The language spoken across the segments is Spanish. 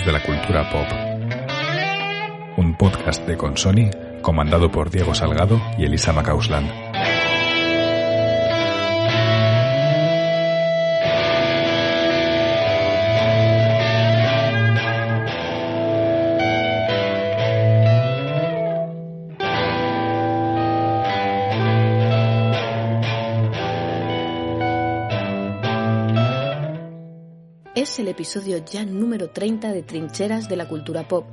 De la cultura pop. Un podcast de Consoni comandado por Diego Salgado y Elisa Macausland. Episodio ya número 30 de Trincheras de la Cultura Pop.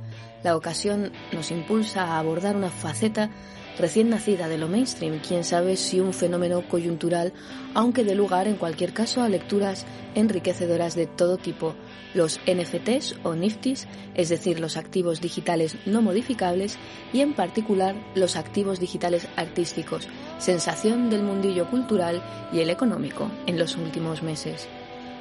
La ocasión nos impulsa a abordar una faceta recién nacida de lo mainstream, quién sabe si un fenómeno coyuntural, aunque dé lugar en cualquier caso a lecturas enriquecedoras de todo tipo. Los NFTs o NFTs, es decir, los activos digitales no modificables, y en particular los activos digitales artísticos, sensación del mundillo cultural y el económico en los últimos meses.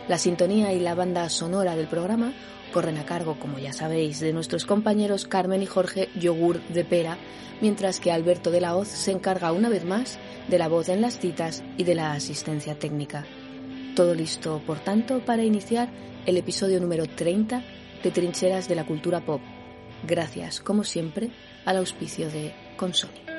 La sintonía y la banda sonora del programa corren a cargo, como ya sabéis, de nuestros compañeros Carmen y Jorge Yogur de Pera, mientras que Alberto de la Hoz se encarga una vez más de la voz en las citas y de la asistencia técnica. Todo listo, por tanto, para iniciar el episodio número 30 de Trincheras de la Cultura Pop. Gracias, como siempre, al auspicio de Consoni.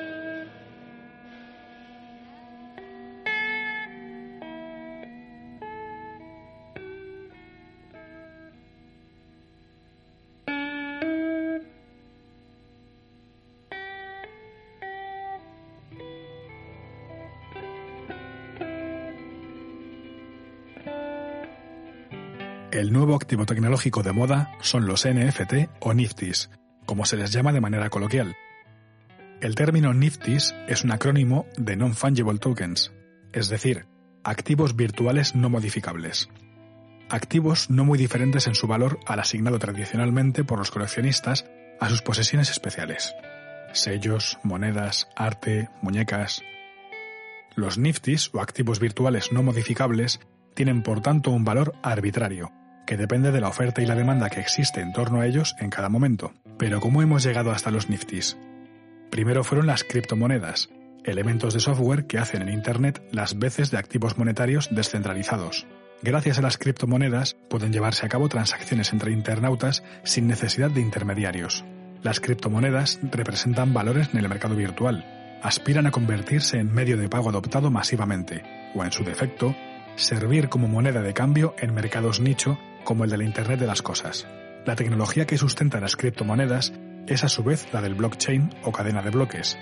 Nuevo activo tecnológico de moda son los NFT o NFTs, como se les llama de manera coloquial. El término NFTs es un acrónimo de Non-Fungible Tokens, es decir, activos virtuales no modificables. Activos no muy diferentes en su valor al asignado tradicionalmente por los coleccionistas a sus posesiones especiales. Sellos, monedas, arte, muñecas. Los NFTs o activos virtuales no modificables tienen por tanto un valor arbitrario, que depende de la oferta y la demanda que existe en torno a ellos en cada momento. Pero ¿cómo hemos llegado hasta los Niftis? Primero fueron las criptomonedas, elementos de software que hacen en Internet las veces de activos monetarios descentralizados. Gracias a las criptomonedas pueden llevarse a cabo transacciones entre internautas sin necesidad de intermediarios. Las criptomonedas representan valores en el mercado virtual, aspiran a convertirse en medio de pago adoptado masivamente, o en su defecto, servir como moneda de cambio en mercados nicho como el de la Internet de las Cosas. La tecnología que sustenta las criptomonedas es a su vez la del blockchain o cadena de bloques,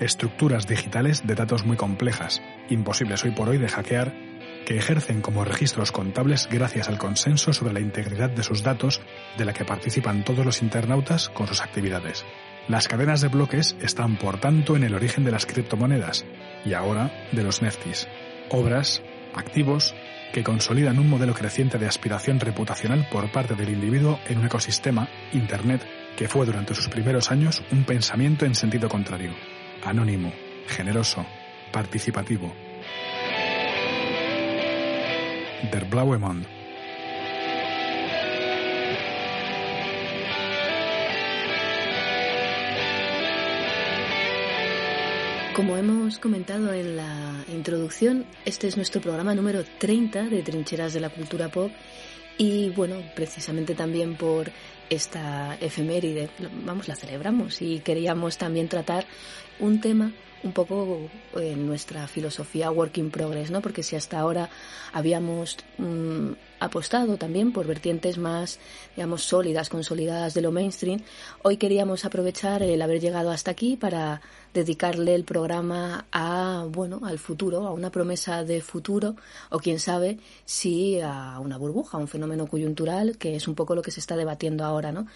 estructuras digitales de datos muy complejas, imposibles hoy por hoy de hackear, que ejercen como registros contables gracias al consenso sobre la integridad de sus datos de la que participan todos los internautas con sus actividades. Las cadenas de bloques están por tanto en el origen de las criptomonedas y ahora de los NFTs, obras, activos, que consolidan un modelo creciente de aspiración reputacional por parte del individuo en un ecosistema, Internet, que fue durante sus primeros años un pensamiento en sentido contrario, anónimo, generoso, participativo. Der blaue Mond. Como hemos comentado en la introducción, este es nuestro programa número 30 de Trincheras de la Cultura Pop y bueno, precisamente también por esta efeméride, vamos, la celebramos y queríamos también tratar un tema un poco en nuestra filosofía work in progress, ¿no? Porque si hasta ahora habíamos mm, apostado también por vertientes más, digamos, sólidas, consolidadas de lo mainstream, hoy queríamos aprovechar el haber llegado hasta aquí para dedicarle el programa a, bueno, al futuro, a una promesa de futuro, o quién sabe si a una burbuja, a un fenómeno coyuntural, que es un poco lo que se está debatiendo ahora, ¿no?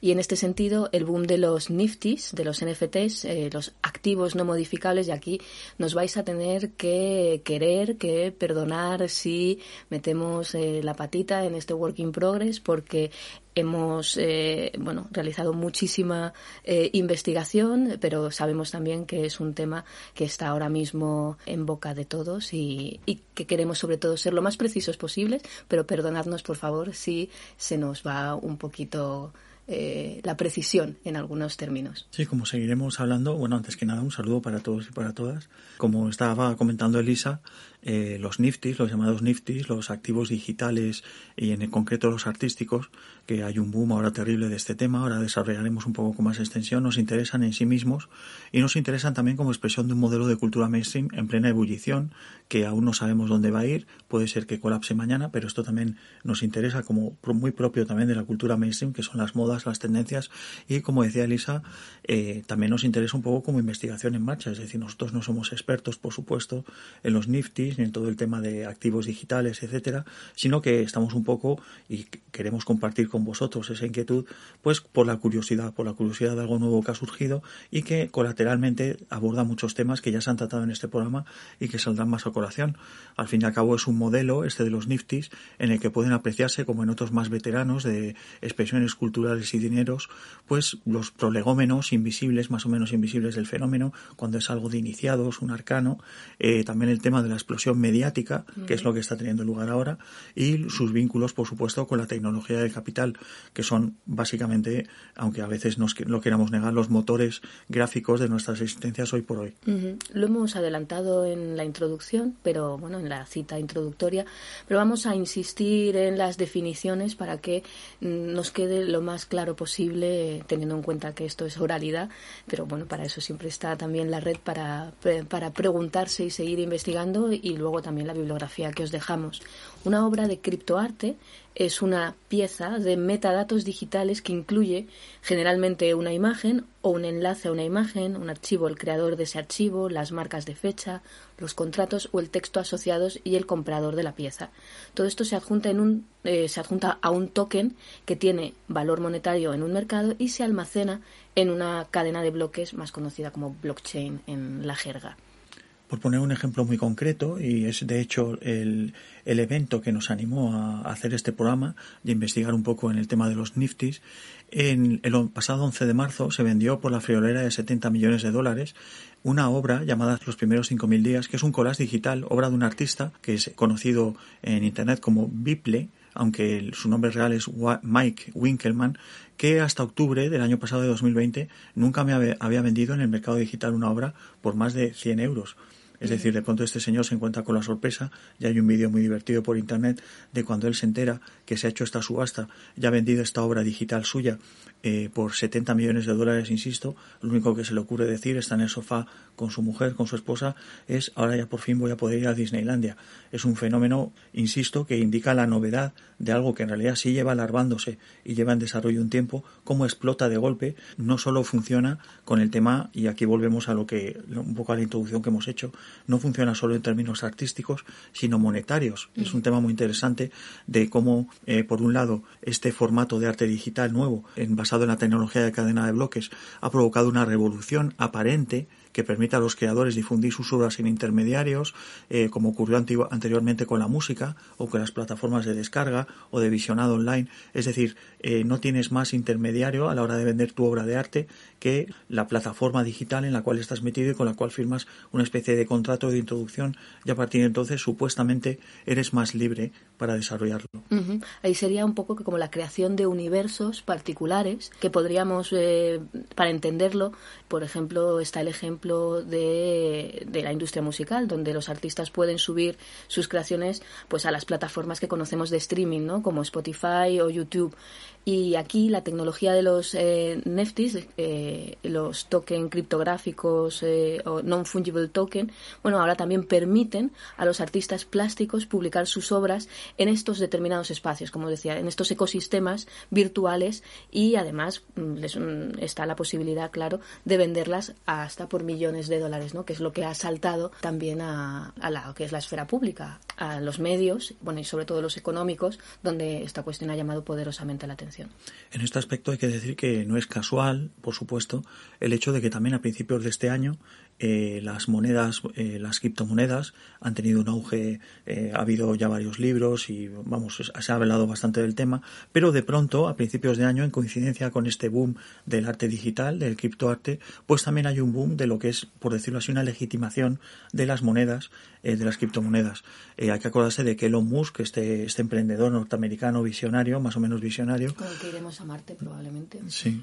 Y en este sentido, el boom de los niftis, de los NFTs, eh, los activos no y aquí nos vais a tener que querer, que perdonar si metemos eh, la patita en este work in progress porque hemos eh, bueno realizado muchísima eh, investigación pero sabemos también que es un tema que está ahora mismo en boca de todos y, y, que queremos sobre todo ser lo más precisos posibles pero perdonadnos por favor si se nos va un poquito eh, la precisión en algunos términos. Sí, como seguiremos hablando, bueno, antes que nada, un saludo para todos y para todas. Como estaba comentando Elisa, eh, los niftis, los llamados niftis, los activos digitales y en concreto los artísticos, que hay un boom ahora terrible de este tema, ahora desarrollaremos un poco con más extensión, nos interesan en sí mismos y nos interesan también como expresión de un modelo de cultura mainstream en plena ebullición, que aún no sabemos dónde va a ir, puede ser que colapse mañana, pero esto también nos interesa como muy propio también de la cultura mainstream, que son las modas, las tendencias y como decía Elisa, eh, también nos interesa un poco como investigación en marcha, es decir, nosotros no somos expertos, por supuesto, en los niftis, ni en todo el tema de activos digitales, etcétera, sino que estamos un poco y queremos compartir con vosotros esa inquietud, pues por la curiosidad, por la curiosidad de algo nuevo que ha surgido y que colateralmente aborda muchos temas que ya se han tratado en este programa y que saldrán más a colación. Al fin y al cabo es un modelo, este de los Niftis, en el que pueden apreciarse, como en otros más veteranos de expresiones culturales y dineros, pues los prolegómenos invisibles, más o menos invisibles del fenómeno, cuando es algo de iniciados, un arcano, eh, también el tema de la explosión mediática, que es lo que está teniendo lugar ahora, y sus vínculos, por supuesto, con la tecnología del capital, que son básicamente, aunque a veces nos lo queramos negar, los motores gráficos de nuestras existencias hoy por hoy. Lo hemos adelantado en la introducción, pero bueno, en la cita introductoria, pero vamos a insistir en las definiciones para que mm, nos quede lo más claro posible, teniendo en cuenta que esto es oralidad, pero bueno, para eso siempre está también la red para, para preguntarse y seguir investigando y luego también la bibliografía que os dejamos. Una obra de criptoarte es una pieza de metadatos digitales que incluye generalmente una imagen o un enlace a una imagen, un archivo, el creador de ese archivo, las marcas de fecha, los contratos o el texto asociados y el comprador de la pieza. Todo esto se adjunta, en un, eh, se adjunta a un token que tiene valor monetario en un mercado y se almacena en una cadena de bloques más conocida como blockchain en la jerga por poner un ejemplo muy concreto, y es de hecho el, el, evento que nos animó a hacer este programa, de investigar un poco en el tema de los Niftis, en el pasado 11 de marzo se vendió por la friolera de 70 millones de dólares una obra llamada Los primeros 5.000 días, que es un collage digital, obra de un artista que es conocido en Internet como Biple, aunque su nombre real es Mike Winkelman, que hasta octubre del año pasado de 2020 nunca me había vendido en el mercado digital una obra por más de 100 euros. Es decir, de pronto este señor se encuentra con la sorpresa, ya hay un vídeo muy divertido por internet de cuando él se entera que se ha hecho esta subasta, ya ha vendido esta obra digital suya eh, por 70 millones de dólares, insisto, lo único que se le ocurre decir, está en el sofá con su mujer, con su esposa, es ahora ya por fin voy a poder ir a Disneylandia. Es un fenómeno, insisto, que indica la novedad de algo que en realidad sí lleva alarmándose y lleva en desarrollo un tiempo, cómo explota de golpe, no solo funciona con el tema, y aquí volvemos a lo que, un poco a la introducción que hemos hecho, no funciona solo en términos artísticos, sino monetarios. Es un tema muy interesante de cómo, eh, por un lado, este formato de arte digital nuevo, en, en la tecnología de cadena de bloques, ha provocado una revolución aparente que permita a los creadores difundir sus obras sin intermediarios, eh, como ocurrió anteriormente con la música o con las plataformas de descarga o de visionado online. Es decir, eh, no tienes más intermediario a la hora de vender tu obra de arte que la plataforma digital en la cual estás metido y con la cual firmas una especie de contrato de introducción y a partir de entonces supuestamente eres más libre para desarrollarlo. Ahí sería un poco como la creación de universos particulares que podríamos, eh, para entenderlo, por ejemplo, está el ejemplo de, de, la industria musical, donde los artistas pueden subir sus creaciones pues a las plataformas que conocemos de streaming, ¿no? como Spotify o YouTube. Y aquí la tecnología de los eh, NFTs, eh, los token criptográficos eh, o non-fungible token, bueno, ahora también permiten a los artistas plásticos publicar sus obras en estos determinados espacios, como decía, en estos ecosistemas virtuales y además mm, les, mm, está la posibilidad, claro, de venderlas hasta por millones de dólares, ¿no? Que es lo que ha saltado también a, a la que es la esfera pública, a los medios, bueno, y sobre todo los económicos, donde esta cuestión ha llamado poderosamente la atención. En este aspecto hay que decir que no es casual, por supuesto, el hecho de que también a principios de este año eh, las monedas, eh, las criptomonedas han tenido un auge, eh, ha habido ya varios libros y vamos, se ha hablado bastante del tema, pero de pronto, a principios de año, en coincidencia con este boom del arte digital, del criptoarte, pues también hay un boom de lo que es, por decirlo así, una legitimación de las monedas, de las criptomonedas. hay que acordarse de que Elon Musk, este, este emprendedor norteamericano visionario, más o menos visionario. Con el que iremos a Marte probablemente. Sí.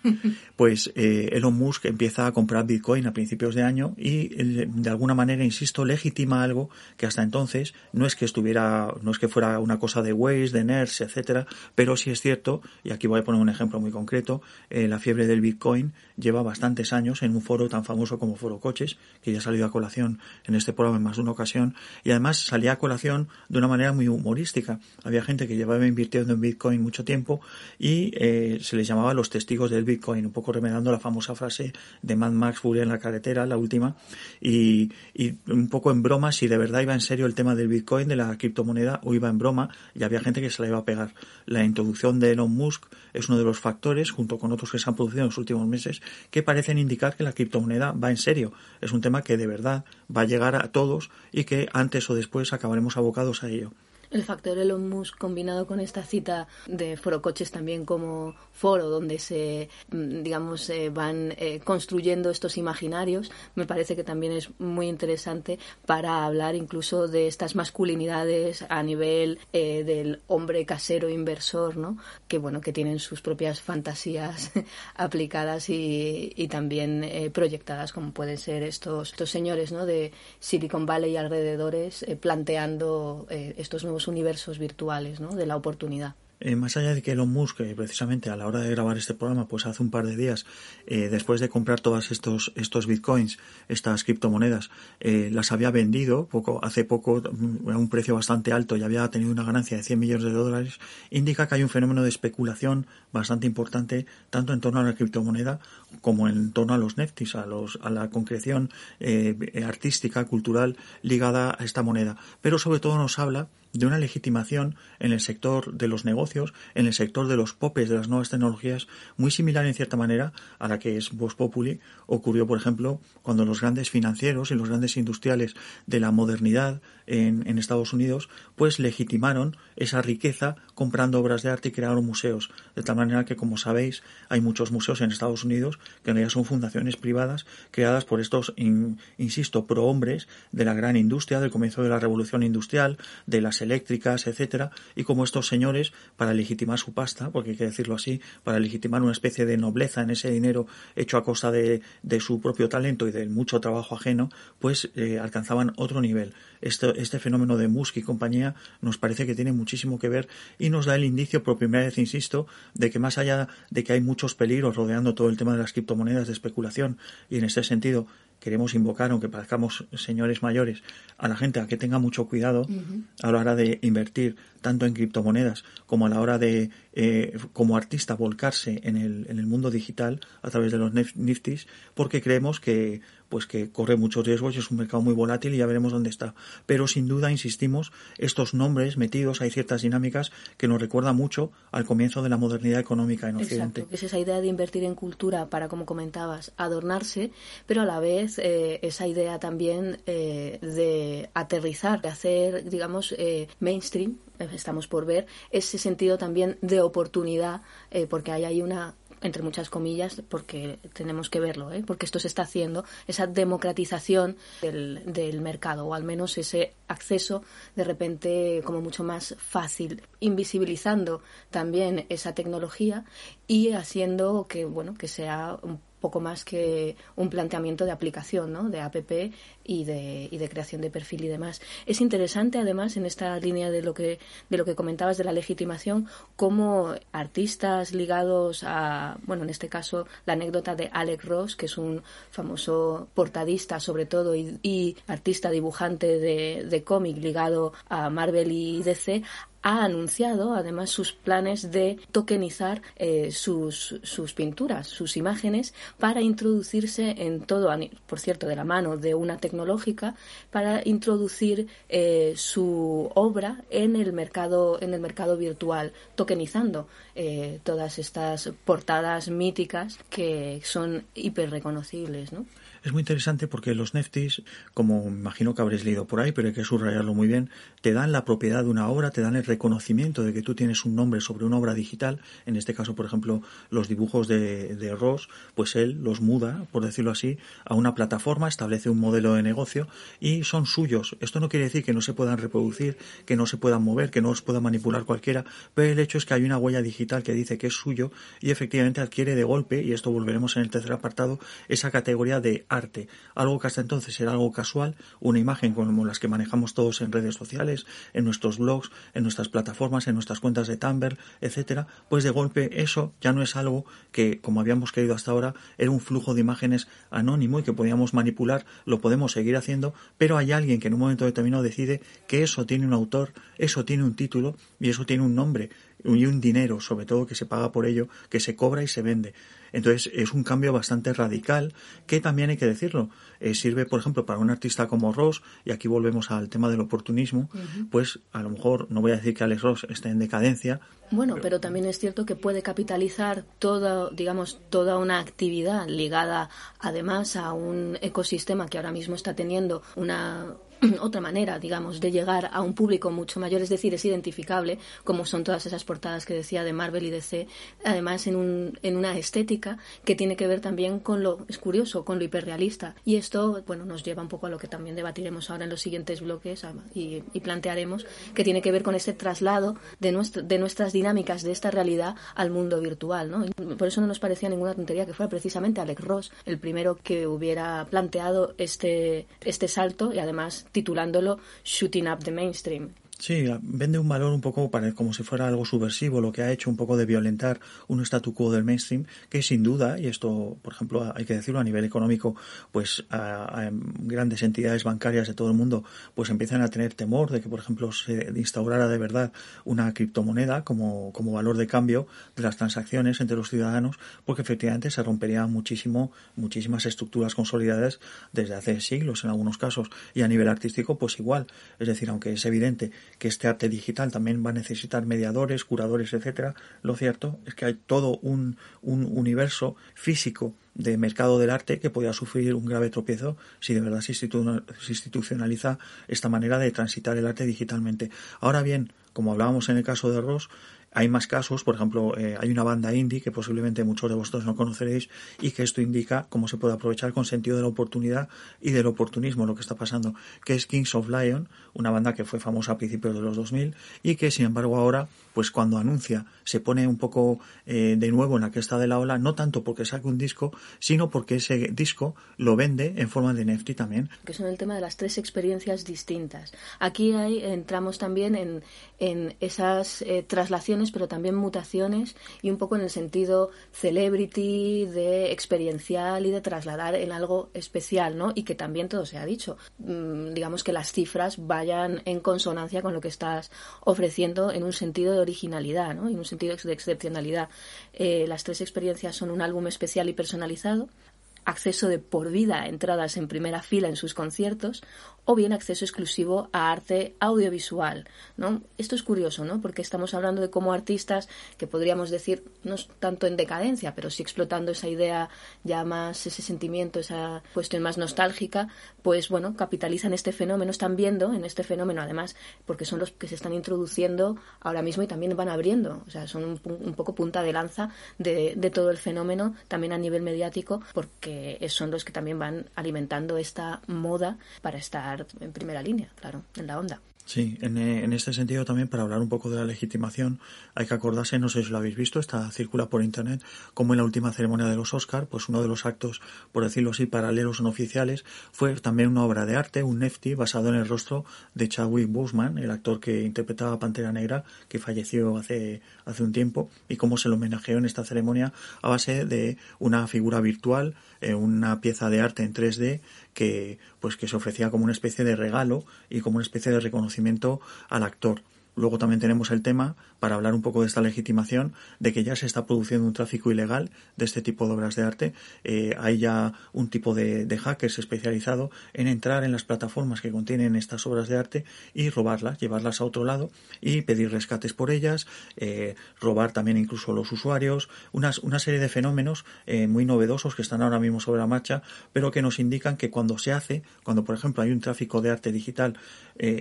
Pues Elon Musk empieza a comprar Bitcoin a principios de año y de alguna manera, insisto, legitima algo que hasta entonces no es que estuviera, no es que fuera una cosa de Waze, de nerds, etcétera, pero sí es cierto, y aquí voy a poner un ejemplo muy concreto, eh, la fiebre del Bitcoin lleva bastantes años en un foro tan famoso como Foro Coches, que ya ha salido a colación en este programa en más de una ocasión, y además salía a colación de una manera muy humorística. Había gente que llevaba invirtiendo en Bitcoin mucho tiempo y eh, se les llamaba los testigos del Bitcoin, un poco remedando la famosa frase de Mad Max Fury en la carretera, la última, y, un poco en broma si de verdad iba en serio el tema del Bitcoin, de la criptomoneda, o iba en broma, y había gente que se la iba a pegar. La introducción de Elon Musk es uno de los factores, junto con otros que se han producido en los últimos meses, que parecen indicar que la criptomoneda va en serio. Es un tema que de verdad va a llegar a todos y que antes o después acabaremos abocados a ello el factor Elon Musk combinado con esta cita de Foro Coches también como foro donde se, mm, digamos, eh, van eh, construyendo estos imaginarios, me parece que también es muy interesante para hablar incluso de estas masculinidades a nivel eh, del hombre casero inversor, ¿no? Que bueno, que tienen sus propias fantasías aplicadas y, y también proyectadas, como pueden ser estos, estos señores, ¿no? De Silicon Valley y alrededores planteando estos nuevos universos virtuales ¿no? de la oportunidad. Eh, más allá de que Elon Musk, eh, precisamente a la hora de grabar este programa, pues hace un par de días, eh, después de comprar todos estos, estos bitcoins, estas criptomonedas, las había vendido poco, hace poco mm, a un precio bastante alto y había tenido una ganancia de 100 millones de dólares, indica que hay un fenómeno de especulación bastante importante, tanto en torno a la criptomoneda como en torno a los neftis, a, los, a la concreción artística, cultural ligada a esta moneda. Pero sobre todo nos habla de una legitimación en el sector de los negocios, en el sector de los popes de las nuevas tecnologías, muy similar en cierta manera a la que es Vox Populi ocurrió, por ejemplo, cuando los grandes financieros y los grandes industriales de la modernidad en, en Estados Unidos, pues legitimaron esa riqueza comprando obras de arte y crearon museos. De tal manera que, como sabéis, hay muchos museos en Estados Unidos que en realidad son fundaciones privadas creadas por estos, insisto, prohombres de la gran industria, del comienzo de la revolución industrial, de las eléctricas, etcétera, y como estos señores, para legitimar su pasta, porque hay que decirlo así, para legitimar una especie de nobleza en ese dinero hecho a costa de, de su propio talento y del mucho trabajo ajeno, pues eh, alcanzaban otro nivel. Este, este fenómeno de Musk y compañía nos parece que tiene muchísimo que ver y nos da el indicio, por primera vez, insisto, de que más allá de que hay muchos peligros rodeando todo el tema de las criptomonedas de especulación y en este sentido queremos invocar, aunque parezcamos señores mayores, a la gente a que tenga mucho cuidado a la hora de invertir tanto en criptomonedas como a la hora de, eh, como artista, volcarse en el, en el mundo digital a través de los niftis, porque creemos que pues que corre muchos riesgos y es un mercado muy volátil y ya veremos dónde está. Pero sin duda, insistimos, estos nombres metidos, hay ciertas dinámicas que nos recuerdan mucho al comienzo de la modernidad económica en Occidente. Exacto, es esa idea de invertir en cultura para, como comentabas, adornarse, pero a la vez eh, esa idea también eh, de aterrizar, de hacer, digamos, eh, mainstream, estamos por ver, ese sentido también de oportunidad, porque hay ahí una entre muchas comillas, porque tenemos que verlo, ¿eh? porque esto se está haciendo, esa democratización del, del mercado, o al menos ese acceso de repente como mucho más fácil, invisibilizando también esa tecnología y haciendo que, bueno, que sea poco más que un planteamiento de aplicación, ¿no? De app y de, y de creación de perfil y demás. Es interesante, además, en esta línea de lo que, de lo que comentabas de la legitimación, cómo artistas ligados a, bueno, en este caso, la anécdota de Alex Ross, que es un famoso portadista, sobre todo, y, artista dibujante de, de cómic ligado a Marvel y DC, ha anunciado además sus planes de tokenizar eh, sus, sus, pinturas, sus imágenes, para introducirse en todo, por cierto, de la mano de una tecnológica, para introducir eh, su obra en el mercado, en el mercado virtual, tokenizando eh, todas estas portadas míticas que son hiper reconocibles, ¿no? Es muy interesante porque los Neftis, como imagino que habréis leído por ahí, pero hay que subrayarlo muy bien, te dan la propiedad de una obra, te dan el reconocimiento de que tú tienes un nombre sobre una obra digital. En este caso, por ejemplo, los dibujos de, de Ross, pues él los muda, por decirlo así, a una plataforma, establece un modelo de negocio y son suyos. Esto no quiere decir que no se puedan reproducir, que no se puedan mover, que no los pueda manipular cualquiera, pero el hecho es que hay una huella digital que dice que es suyo y efectivamente adquiere de golpe, y esto volveremos en el tercer apartado, esa categoría de arte, algo que hasta entonces era algo casual, una imagen como las que manejamos todos en redes sociales, en nuestros blogs, en nuestras plataformas, en nuestras cuentas de Tumblr, etcétera, pues de golpe eso ya no es algo que, como habíamos querido hasta ahora, era un flujo de imágenes anónimo y que podíamos manipular, lo podemos seguir haciendo, pero hay alguien que en un momento determinado decide que eso tiene un autor, eso tiene un título y eso tiene un nombre y un dinero, sobre todo que se paga por ello, que se cobra y se vende. Entonces es un cambio bastante radical que también hay que decirlo. Eh, sirve, por ejemplo, para un artista como Ross, y aquí volvemos al tema del oportunismo, pues a lo mejor no voy a decir que Alex Ross esté en decadencia. Bueno, pero también es cierto que puede capitalizar toda, digamos, toda una actividad ligada además a un ecosistema que ahora mismo está teniendo una otra manera, digamos, de llegar a un público mucho mayor, es decir, es identificable, como son todas esas portadas que decía de Marvel y DC, además en, un, en una estética que tiene que ver también con lo, es curioso, con lo hiperrealista. Y esto, bueno, nos lleva un poco a lo que también debatiremos ahora en los siguientes bloques y, plantearemos, que tiene que ver con ese traslado de, nuestro, de nuestras dinámicas de esta realidad al mundo virtual, ¿no? por eso no nos parecía ninguna tontería que fuera precisamente Alex Ross el primero que hubiera planteado este, este salto y además titulándolo Shooting Up the Mainstream. Sí, vende un valor un poco para como si fuera algo subversivo, lo que ha hecho un poco de violentar un statu quo del mainstream, que sin duda, y esto, por ejemplo, hay que decirlo a nivel económico, pues a, grandes entidades bancarias de todo el mundo, pues empiezan a tener temor de que, por ejemplo, se instaurara de verdad una criptomoneda como, como valor de cambio de las transacciones entre los ciudadanos, porque efectivamente se romperían muchísimo, muchísimas estructuras consolidadas desde hace siglos en algunos casos, y a nivel artístico, pues igual. Es decir, aunque es evidente que este arte digital también va a necesitar mediadores, curadores, etcétera, lo cierto es que hay todo un, un universo físico de mercado del arte que podría sufrir un grave tropiezo si de verdad se institucionaliza esta manera de transitar el arte digitalmente. Ahora bien, como hablábamos en el caso de Ross, hay más casos, por ejemplo, eh, hay una banda indie que posiblemente muchos de vosotros no conoceréis y que esto indica cómo se puede aprovechar con sentido de la oportunidad y del oportunismo lo que está pasando, que es Kings of Lion, una banda que fue famosa a principios de los 2000 y que sin embargo ahora, pues cuando anuncia, se pone un poco eh, de nuevo en la cresta de la ola, no tanto porque saque un disco, sino porque ese disco lo vende en forma de NFT también. Que son el tema de las tres experiencias distintas. Aquí hay, entramos también en, en esas eh, traslaciones pero también mutaciones y un poco en el sentido celebrity, de experiencial y de trasladar en algo especial, ¿no? Y que también todo se ha dicho. Mm, digamos que las cifras vayan en consonancia con lo que estás ofreciendo en un sentido de originalidad, ¿no? Y un sentido de excepcionalidad. Eh, las tres experiencias son un álbum especial y personalizado, acceso de por vida a entradas en primera fila en sus conciertos o bien acceso exclusivo a arte audiovisual. ¿no? Esto es curioso, ¿no? porque estamos hablando de cómo artistas que podríamos decir, no tanto en decadencia, pero sí explotando esa idea ya más, ese sentimiento, esa cuestión más nostálgica, pues bueno, capitalizan este fenómeno, están viendo en este fenómeno además, porque son los que se están introduciendo ahora mismo y también van abriendo, o sea, son un, poco punta de lanza de, de todo el fenómeno, también a nivel mediático, porque son los que también van alimentando esta moda para estar en primera línea, claro, en la onda. Sí, en, eh, en, este sentido también para hablar un poco de la legitimación hay que acordarse, no sé si lo habéis visto, está circula por internet, como en la última ceremonia de los Oscar, pues uno de los actos, por decirlo así, paralelos no oficiales, fue también una obra de arte, un nefti basado en el rostro de Chadwick Boseman, el actor que interpretaba Pantera Negra, que falleció hace, hace un tiempo, y cómo se lo homenajeó en esta ceremonia a base de una figura virtual, eh, una pieza de arte en 3D que pues que se ofrecía como una especie de regalo y como una especie de reconocimiento al actor. Luego también tenemos el tema, para hablar un poco de esta legitimación, de que ya se está produciendo un tráfico ilegal de este tipo de obras de arte. Eh, hay ya un tipo de, hackers especializado en entrar en las plataformas que contienen estas obras de arte y robarlas, llevarlas a otro lado y pedir rescates por ellas, eh, robar también incluso los usuarios, unas, una serie de fenómenos eh, muy novedosos que están ahora mismo sobre la marcha, pero que nos indican que cuando se hace, cuando por ejemplo hay un tráfico de arte digital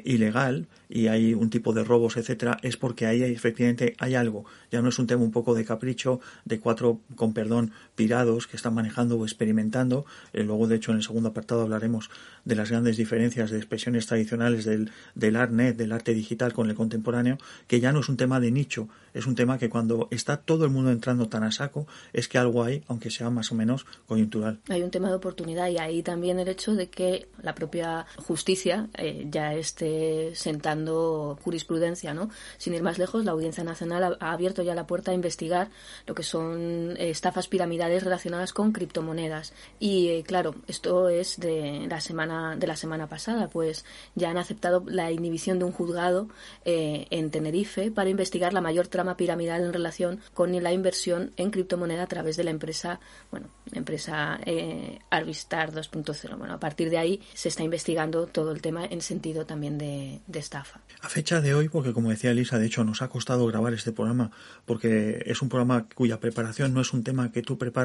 ilegal y hay un tipo de robo etcétera, es porque ahí efectivamente hay algo. Ya no es un tema un poco de capricho de cuatro, con perdón, pirados que están manejando o experimentando. Eh, luego, de hecho, en el segundo apartado hablaremos de las grandes diferencias de expresiones tradicionales del, del ArtNet, del arte digital con el contemporáneo, que ya no es un tema de nicho, es un tema que cuando está todo el mundo entrando tan a saco, es que algo hay, aunque sea más o menos coyuntural. Hay un tema de oportunidad y ahí también el hecho de que la propia justicia eh, ya esté sentando jurisprudencia, ¿no? Sin ir más lejos, la Audiencia Nacional ha, abierto ya la puerta a investigar lo que son eh, estafas piramidales relacionadas con criptomonedas. Y eh, claro, esto es de la semana de la semana pasada, pues ya han aceptado la inhibición de un juzgado en Tenerife para investigar la mayor trama piramidal en relación con la inversión en criptomoneda a través de la empresa, bueno, empresa eh, Arvistar 2.0. Bueno, a partir de ahí se está investigando todo el tema en sentido también de, estafa. A fecha de hoy, porque como decía Elisa, de hecho nos ha costado grabar este programa, porque es un programa cuya preparación no es un tema que tú preparas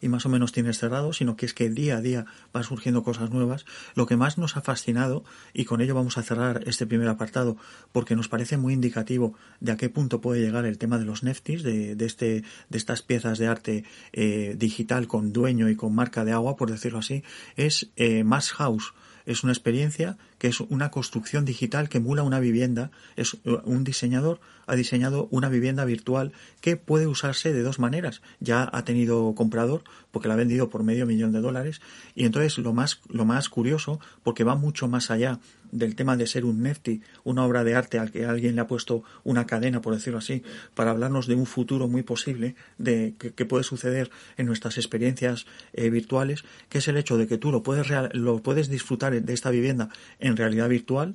y más o menos tienes cerrado, sino que es que día a día van surgiendo cosas nuevas. Lo que más nos ha fascinado, y con ello vamos a cerrar este primer apartado, porque nos parece muy indicativo de a qué punto puede llegar el tema de los neftis, de, este, de estas piezas de arte eh, digital con dueño y con marca de agua, por decirlo así, es eh, Mass House. Es una experiencia que es una construcción digital que emula una vivienda. Es eh, un diseñador ha diseñado una vivienda virtual que puede usarse de dos maneras. Ya ha tenido comprador porque la ha vendido por medio millón de dólares y entonces lo más lo más curioso porque va mucho más allá del tema de ser un nefti, una obra de arte al que alguien le ha puesto una cadena, por decirlo así, para hablarnos de un futuro muy posible de que, puede suceder en nuestras experiencias eh, virtuales, que es el hecho de que tú lo puedes lo puedes disfrutar de esta vivienda en realidad virtual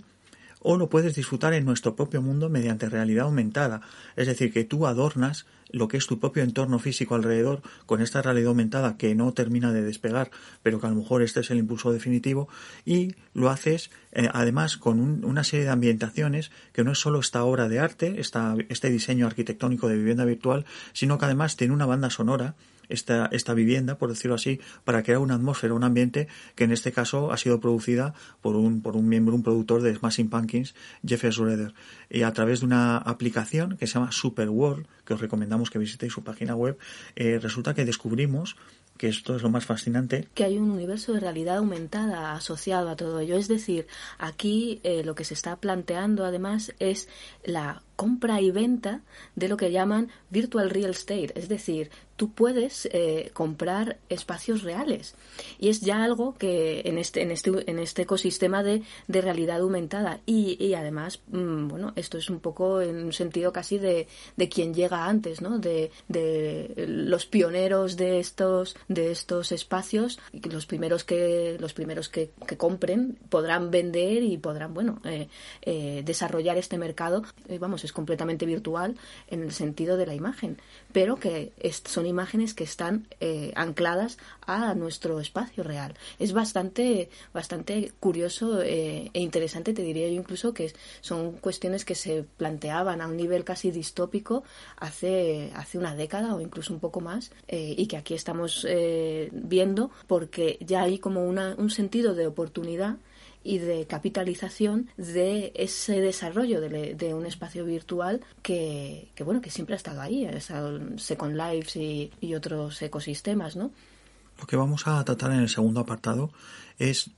o lo puedes disfrutar en nuestro propio mundo mediante realidad aumentada. Es decir, que tú adornas lo que es tu propio entorno físico alrededor con esta realidad aumentada que no termina de despegar, pero que a lo mejor este es el impulso definitivo y lo haces eh, además con una serie de ambientaciones que no es solo esta obra de arte, esta, este diseño arquitectónico de vivienda virtual, sino que además tiene una banda sonora esta, esta vivienda, por decirlo así, para crear una atmósfera, un ambiente que en este caso ha sido producida por un, por un miembro, un productor de Smashing Pumpkins, Jeff Schroeder, y a través de una aplicación que se llama Super World, que os recomendamos que visitéis su página web, eh, resulta que descubrimos que esto es lo más fascinante. Que hay un universo de realidad aumentada asociado a todo ello. Es decir, aquí eh, lo que se está planteando además es la compra y venta de lo que llaman virtual real estate, es decir, tú puedes eh, comprar espacios reales. Y es ya algo que en este en este en este ecosistema de, de realidad aumentada. Y, y además mm, bueno esto es un poco en un sentido casi de, de quien llega antes no de, de los pioneros de estos de estos espacios. Los primeros que los primeros que, que compren podrán vender y podrán bueno eh, eh, desarrollar este mercado. Vamos es completamente virtual en el sentido de la imagen pero que son imágenes que están eh, ancladas a nuestro espacio real. Es bastante, bastante curioso eh, e interesante, te diría yo incluso que son cuestiones que se planteaban a un nivel casi distópico hace, hace una década o incluso un poco más eh, y que aquí estamos viendo porque ya hay como una, un sentido de oportunidad y de capitalización de ese desarrollo de, un espacio virtual que, que, bueno que siempre ha estado ahí Second Lives y, y otros ecosistemas no Lo que vamos a tratar en el segundo apartado es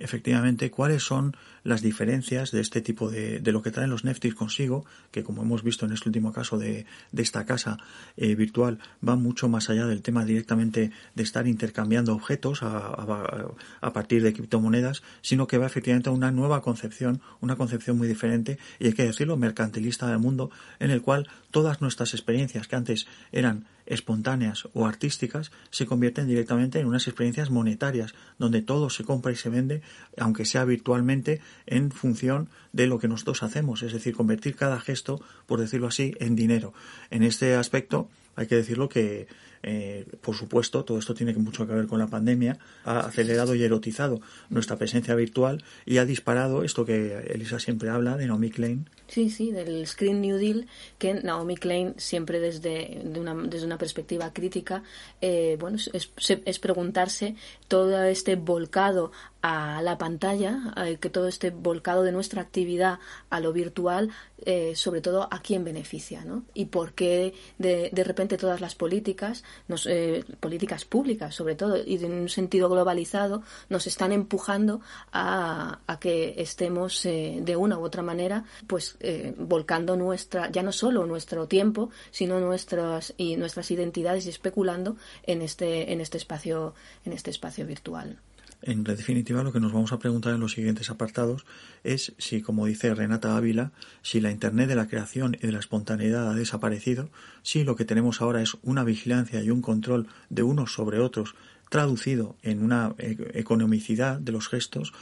efectivamente cuáles son las diferencias de este tipo de, de lo que traen los Neftis consigo, que como hemos visto en este último caso de, de esta casa eh, virtual, va mucho más allá del tema directamente de estar intercambiando objetos a, a, partir de criptomonedas, sino que va efectivamente a una nueva concepción, una concepción muy diferente y hay que decirlo, mercantilista del mundo, en el cual todas nuestras experiencias que antes eran espontáneas o artísticas se convierten directamente en unas experiencias monetarias, donde todo se compra y se vende, aunque sea virtualmente, en función de lo que nosotros hacemos, es decir, convertir cada gesto, por decirlo así, en dinero. En este aspecto, hay que decirlo que eh, por supuesto, todo esto tiene mucho que ver con la pandemia, ha acelerado y erotizado nuestra presencia virtual y ha disparado esto que Elisa siempre habla de Naomi Klein. Sí, sí, del Screen New Deal, que Naomi Klein siempre desde, una, desde una perspectiva crítica, eh, bueno, es, es, preguntarse todo este volcado a la pantalla, que todo este volcado de nuestra actividad a lo virtual, eh, sobre todo a quién beneficia, ¿no? Y por qué de, de repente todas las políticas nos, eh, políticas públicas, sobre todo, y en un sentido globalizado, nos están empujando a, a que estemos eh, de una u otra manera, pues eh, volcando nuestra, ya no solo nuestro tiempo, sino nuestras y nuestras identidades y especulando en este, en este espacio, en este espacio virtual. En definitiva, lo que nos vamos a preguntar en los siguientes apartados es si, como dice Renata Ávila, si la Internet de la creación y de la espontaneidad ha desaparecido, si lo que tenemos ahora es una vigilancia y un control de unos sobre otros traducido en una e-, economicidad de los gestos,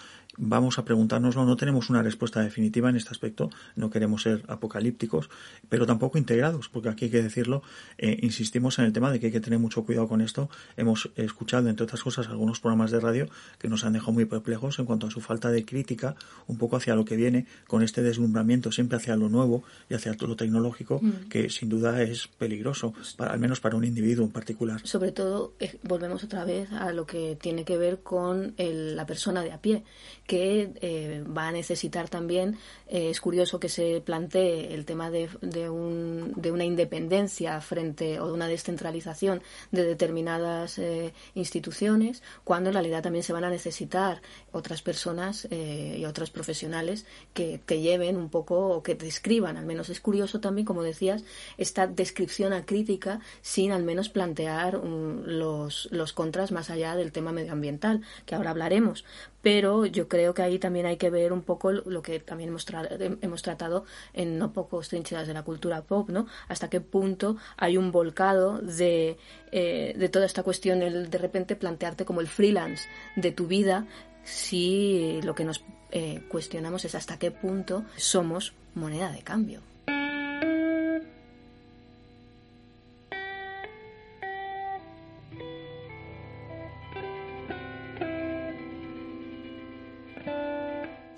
vamos a preguntárnoslo. No tenemos una respuesta definitiva en este aspecto, no queremos ser apocalípticos, pero tampoco integrados, porque aquí hay que decirlo, eh, insistimos en el tema de que hay que tener mucho cuidado con esto. Hemos escuchado, entre otras cosas, algunos programas de radio que nos han dejado muy perplejos en cuanto a su falta de crítica, un poco hacia lo que viene, con este deslumbramiento siempre hacia lo nuevo y hacia lo tecnológico, mm. que sin duda es peligroso, para, al menos para un individuo en particular. Sobre todo, eh, volvemos otra vez a lo que tiene que ver con la persona de a pie que eh, va a necesitar también, eh, es curioso que se plantee el tema de, de, un, de, una independencia frente o de una descentralización de determinadas eh, instituciones, cuando en realidad también se van a necesitar otras personas y otros profesionales que, que, lleven un poco o que describan, al menos es curioso también, como decías, esta descripción acrítica sin al menos plantear um, los, los contras más allá del tema medioambiental, que ahora hablaremos. Pero yo creo que ahí también hay que ver un poco lo que también hemos, hemos tratado en no pocos trincheras de la cultura pop, ¿no? Hasta qué punto hay un volcado de, eh, de toda esta cuestión, el de repente plantearte como el freelance de tu vida, si lo que nos eh, cuestionamos es hasta qué punto somos moneda de cambio.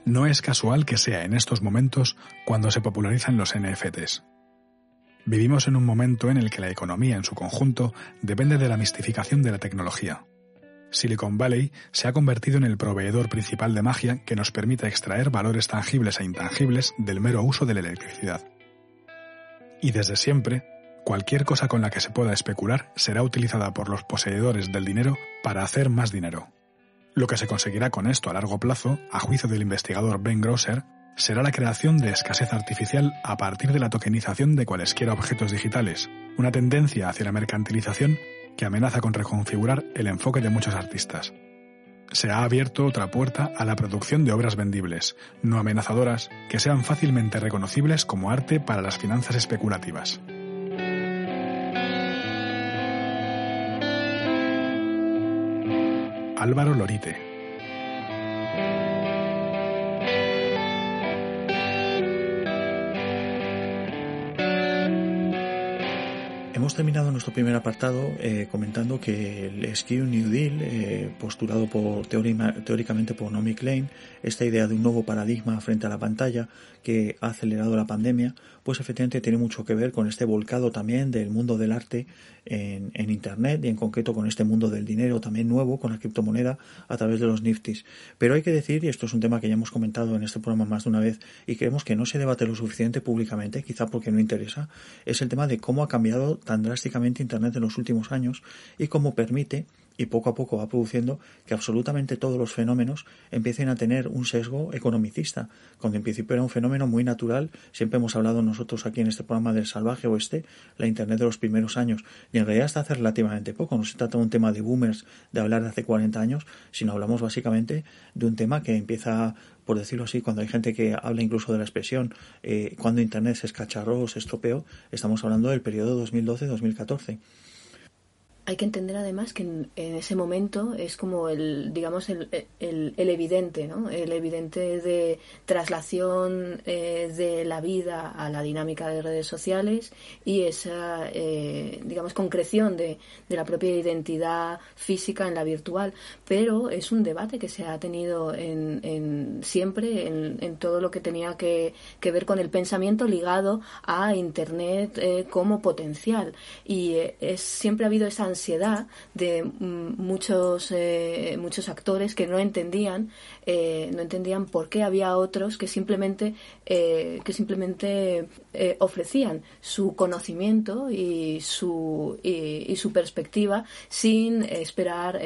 No es casual que sea en estos momentos cuando se popularizan los NFTs. Vivimos en un momento en el que la economía en su conjunto depende de la mistificación de la tecnología. Silicon Valley se ha convertido en el proveedor principal de magia que nos permite extraer valores tangibles e intangibles del mero uso de la electricidad. Y desde siempre, cualquier cosa con la que se pueda especular será utilizada por los poseedores del dinero para hacer más dinero. Lo que se conseguirá con esto a largo plazo, a juicio del investigador Ben Grosser, será la creación de escasez artificial a partir de la tokenización de cualesquiera objetos digitales, una tendencia hacia la mercantilización que amenaza con reconfigurar el enfoque de muchos artistas. Se ha abierto otra puerta a la producción de obras vendibles, no amenazadoras, que sean fácilmente reconocibles como arte para las finanzas especulativas. Álvaro Lorite. Hemos terminado nuestro primer apartado eh, comentando que el Skill New Deal, eh, postulado por, teóricamente por Naomi Klein, esta idea de un nuevo paradigma frente a la pantalla que ha acelerado la pandemia, pues efectivamente tiene mucho que ver con este volcado también del mundo del arte en, en, Internet y en concreto con este mundo del dinero también nuevo, con la criptomoneda a través de los Niftis. Pero hay que decir, y esto es un tema que ya hemos comentado en este programa más de una vez y creemos que no se debate lo suficiente públicamente, quizá porque no interesa, es el tema de cómo ha cambiado tan drásticamente Internet en los últimos años y cómo permite y poco a poco va produciendo que absolutamente todos los fenómenos empiecen a tener un sesgo economicista, cuando en principio era un fenómeno muy natural, siempre hemos hablado nosotros aquí en este programa del salvaje oeste, la Internet de los primeros años, y en realidad hasta hace relativamente poco, no se trata de un tema de boomers, de hablar de hace 40 años, sino hablamos básicamente de un tema que empieza por decirlo así, cuando hay gente que habla incluso de la expresión, eh, cuando Internet se escacharró o se estropeó, estamos hablando del periodo 2012-2014. Hay que entender además que en, ese momento es como el, digamos, el, el, evidente, ¿no? El evidente de traslación eh, de la vida a la dinámica de redes sociales y esa, eh, digamos, concreción de, de, la propia identidad física en la virtual. Pero es un debate que se ha tenido en, en siempre en, en, todo lo que tenía que, que, ver con el pensamiento ligado a Internet eh, como potencial. Y es, siempre ha habido esa de mm, muchos eh, muchos actores que no entendían eh, no entendían por qué había otros que simplemente eh, que simplemente ofrecían su conocimiento y su y, su perspectiva sin esperar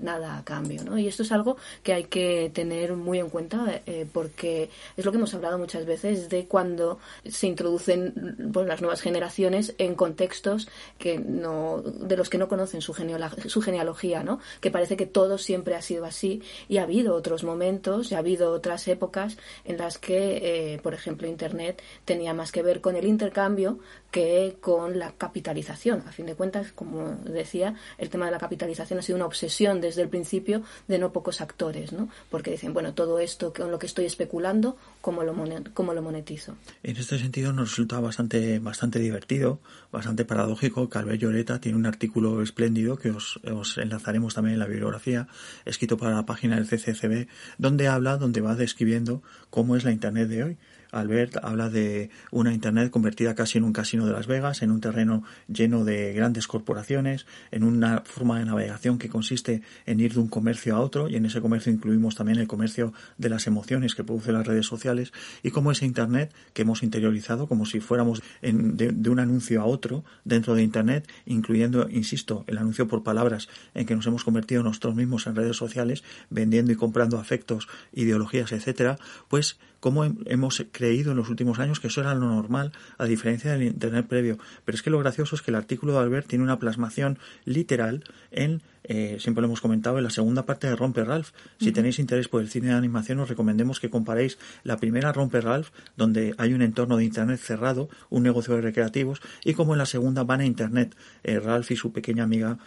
nada a cambio ¿no? y esto es algo que hay que tener muy en cuenta porque es lo que hemos hablado muchas veces de cuando se introducen las nuevas generaciones en contextos que no de los que no conocen su, genealogía, ¿no? Que parece que todo siempre ha sido así y ha habido otros momentos y ha habido otras épocas en las que, eh, por ejemplo, Internet tenía más que ver con el intercambio que con la capitalización. A fin de cuentas, como decía, el tema de la capitalización ha sido una obsesión desde el principio de no pocos actores, ¿no? Porque dicen, bueno, todo esto con lo que estoy especulando, ¿cómo lo, cómo lo monetizo? En este sentido nos resulta bastante, bastante divertido, bastante paradójico Albert Lloreta tiene un artículo espléndido que os, os enlazaremos también en la bibliografía, escrito para la página del CCCB, donde habla, donde va describiendo cómo es la Internet de hoy Albert habla de una Internet convertida casi en un casino de Las Vegas, en un terreno lleno de grandes corporaciones, en una forma de navegación que consiste en ir de un comercio a otro, y en ese comercio incluimos también el comercio de las emociones que producen las redes sociales, y como ese Internet que hemos interiorizado como si fuéramos de, un anuncio a otro dentro de Internet, incluyendo, insisto, el anuncio por palabras en que nos hemos convertido nosotros mismos en redes sociales, vendiendo y comprando afectos, ideologías, etcétera, pues cómo hemos creído en los últimos años que eso era lo normal, a diferencia del Internet previo. Pero es que lo gracioso es que el artículo de Albert tiene una plasmación literal en eh, siempre lo hemos comentado, en la segunda parte de Romper Ralph. Si tenéis interés por el cine de animación, os recomendemos que comparéis la primera Romper Ralph, donde hay un entorno de Internet cerrado, un negocio de recreativos, y como en la segunda van a Internet, eh, Ralph y su pequeña amiga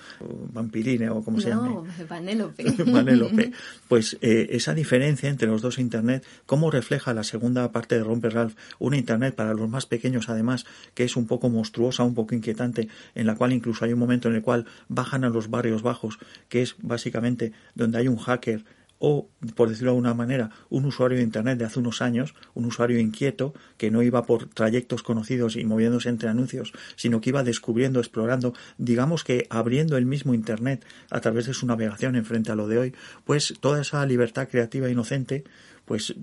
Vampirine, o como se llama. Vanélope. Pues eh, esa diferencia entre los dos Internet, cómo refleja la segunda parte de Romper Ralph, una Internet para los más pequeños, además, que es un poco monstruosa, un poco inquietante, en la cual incluso hay un momento en el cual bajan a los barrios bajos que es básicamente donde hay un hacker o, por decirlo de alguna manera, un usuario de Internet de hace unos años, un usuario inquieto, que no iba por trayectos conocidos y moviéndose entre anuncios, sino que iba descubriendo, explorando, digamos que abriendo el mismo Internet a través de su navegación en frente a lo de hoy, pues toda esa libertad creativa inocente pues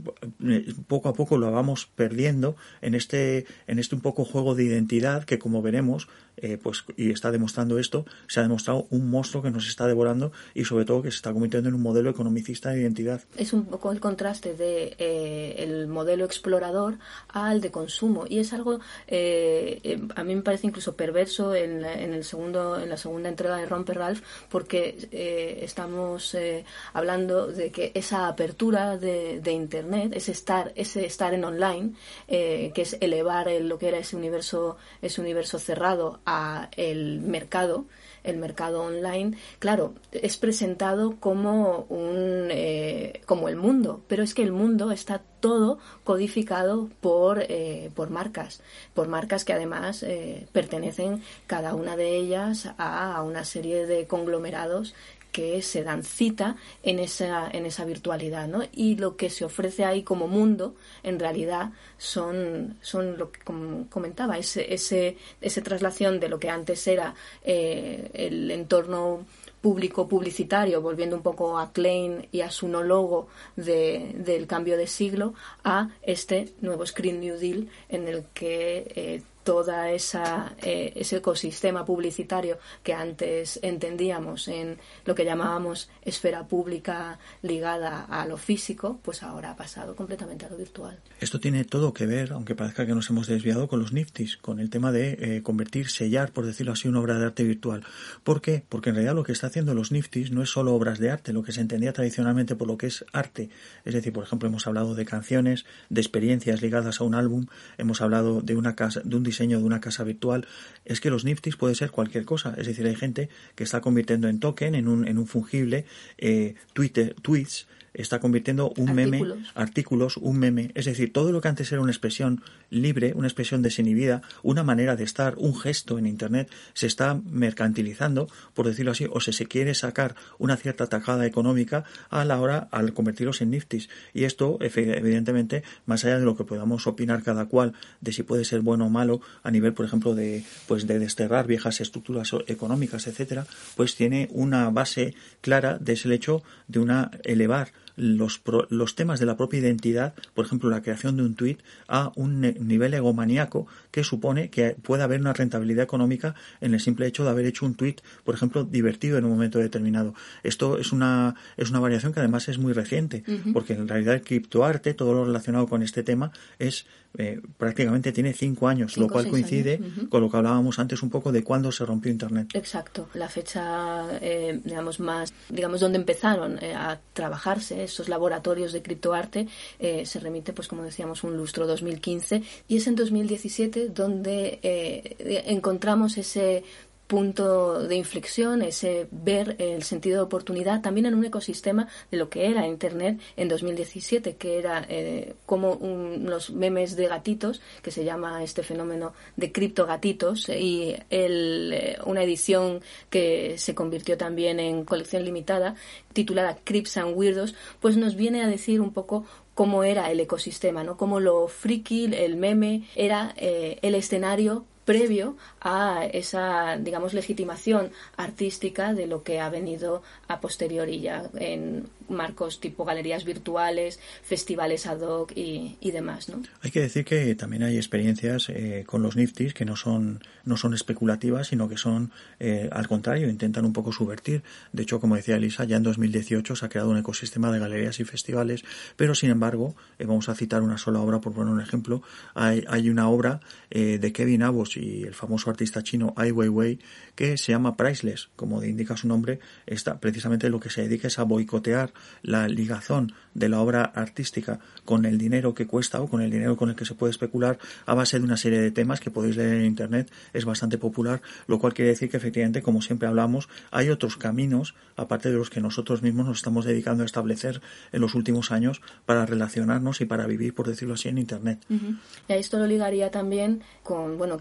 eh, poco a poco lo vamos perdiendo en este en este un poco juego de identidad que como veremos eh, pues y está demostrando esto se ha demostrado un monstruo que nos está devorando y sobre todo que se está convirtiendo en un modelo economicista de identidad. Es un poco el contraste de eh, el modelo explorador al de consumo. Y es algo a mí me parece incluso perverso en, en, el segundo en la segunda entrega de Romper Ralph porque estamos hablando de que esa apertura de, de Internet, ese estar, ese estar en online, eh, que es elevar lo que era ese universo, ese universo cerrado a el mercado, el mercado online, claro, es presentado como un eh, como el mundo, pero es que el mundo está todo codificado por, eh, por marcas, por marcas que además pertenecen cada una de ellas a una serie de conglomerados que se dan cita en esa, en esa virtualidad, ¿no? Y lo que se ofrece ahí como mundo, en realidad, son, son lo que comentaba, ese, ese, esa traslación de lo que antes era eh, el entorno público publicitario, volviendo un poco a Klein y a su logo de, del cambio de siglo, a este nuevo Screen New Deal en el que eh, toda esa eh, ese ecosistema publicitario que antes entendíamos en lo que llamábamos esfera pública ligada a lo físico, pues ahora ha pasado completamente a lo virtual. Esto tiene todo que ver, aunque parezca que nos hemos desviado, con los niftis, con el tema de eh, convertir, sellar, por decirlo así, una obra de arte virtual. ¿Por qué? Porque en realidad lo que está haciendo los niftis no es solo obras de arte, lo que se entendía tradicionalmente por lo que es arte. Es decir, por ejemplo, hemos hablado de canciones, de experiencias ligadas a un álbum, hemos hablado de una casa, de un diseño de una casa virtual, es que los niftis puede ser cualquier cosa. Es decir, hay gente que está convirtiendo en token, en un, en un fungible, eh, Twitter, tweets, está convirtiendo un meme, artículos, un meme, es decir, todo lo que antes era una expresión libre, una expresión desinhibida, una manera de estar, un gesto en Internet, se está mercantilizando, por decirlo así, o se, se quiere sacar una cierta tajada económica a la hora al convertirlos en niftis. Y esto, evidentemente, más allá de lo que podamos opinar cada cual de si puede ser bueno o malo a nivel, por ejemplo, de, pues de desterrar viejas estructuras económicas, etcétera, pues tiene una base clara de ese hecho de una elevar los, los temas de la propia identidad, por ejemplo, la creación de un tuit, a un nivel egomaníaco que supone que puede haber una rentabilidad económica en el simple hecho de haber hecho un tuit, por ejemplo, divertido en un momento determinado. Esto es una, es una variación que además es muy reciente, porque en realidad el criptoarte, todo lo relacionado con este tema, es eh, prácticamente tiene cinco años, lo cual coincide con lo que hablábamos antes un poco de cuándo se rompió Internet. Exacto, la fecha, eh, digamos, más, digamos, donde empezaron eh, a trabajarse esos laboratorios de criptoarte, se remite, pues como decíamos, un lustro 2015 y es en 2017 donde encontramos ese punto de inflexión, ese ver el sentido de oportunidad también en un ecosistema de lo que era Internet en 2017, que era eh, como los memes de gatitos, que se llama este fenómeno de criptogatitos, y el, eh, una edición que se convirtió también en colección limitada, titulada Crips and Weirdos, pues nos viene a decir un poco cómo era el ecosistema, ¿no? Cómo lo friki, el meme, era eh, el escenario previo a esa, digamos, legitimación artística de lo que ha venido a posteriori ya en marcos tipo galerías virtuales, festivales ad hoc y, demás, ¿no? Hay que decir que también hay experiencias eh, con los Niftis que no son, no son especulativas, sino que son, eh, al contrario, intentan un poco subvertir. De hecho, como decía Elisa, ya en 2018 se ha creado un ecosistema de galerías y festivales, pero sin embargo, eh, vamos a citar una sola obra, por poner un ejemplo, hay, hay una obra de Kevin Abos y el famoso artista chino Ai Weiwei que se llama Priceless, como indica su nombre, está precisamente lo que se dedica es a boicotear la ligazón de la obra artística con el dinero que cuesta o con el dinero con el que se puede especular a base de una serie de temas que podéis leer en internet, es bastante popular, lo cual quiere decir que efectivamente, como siempre hablamos, hay otros caminos, aparte de los que nosotros mismos nos estamos dedicando a establecer en los últimos años para relacionarnos y para vivir, por decirlo así, en internet. Y a esto lo ligaría también con, bueno,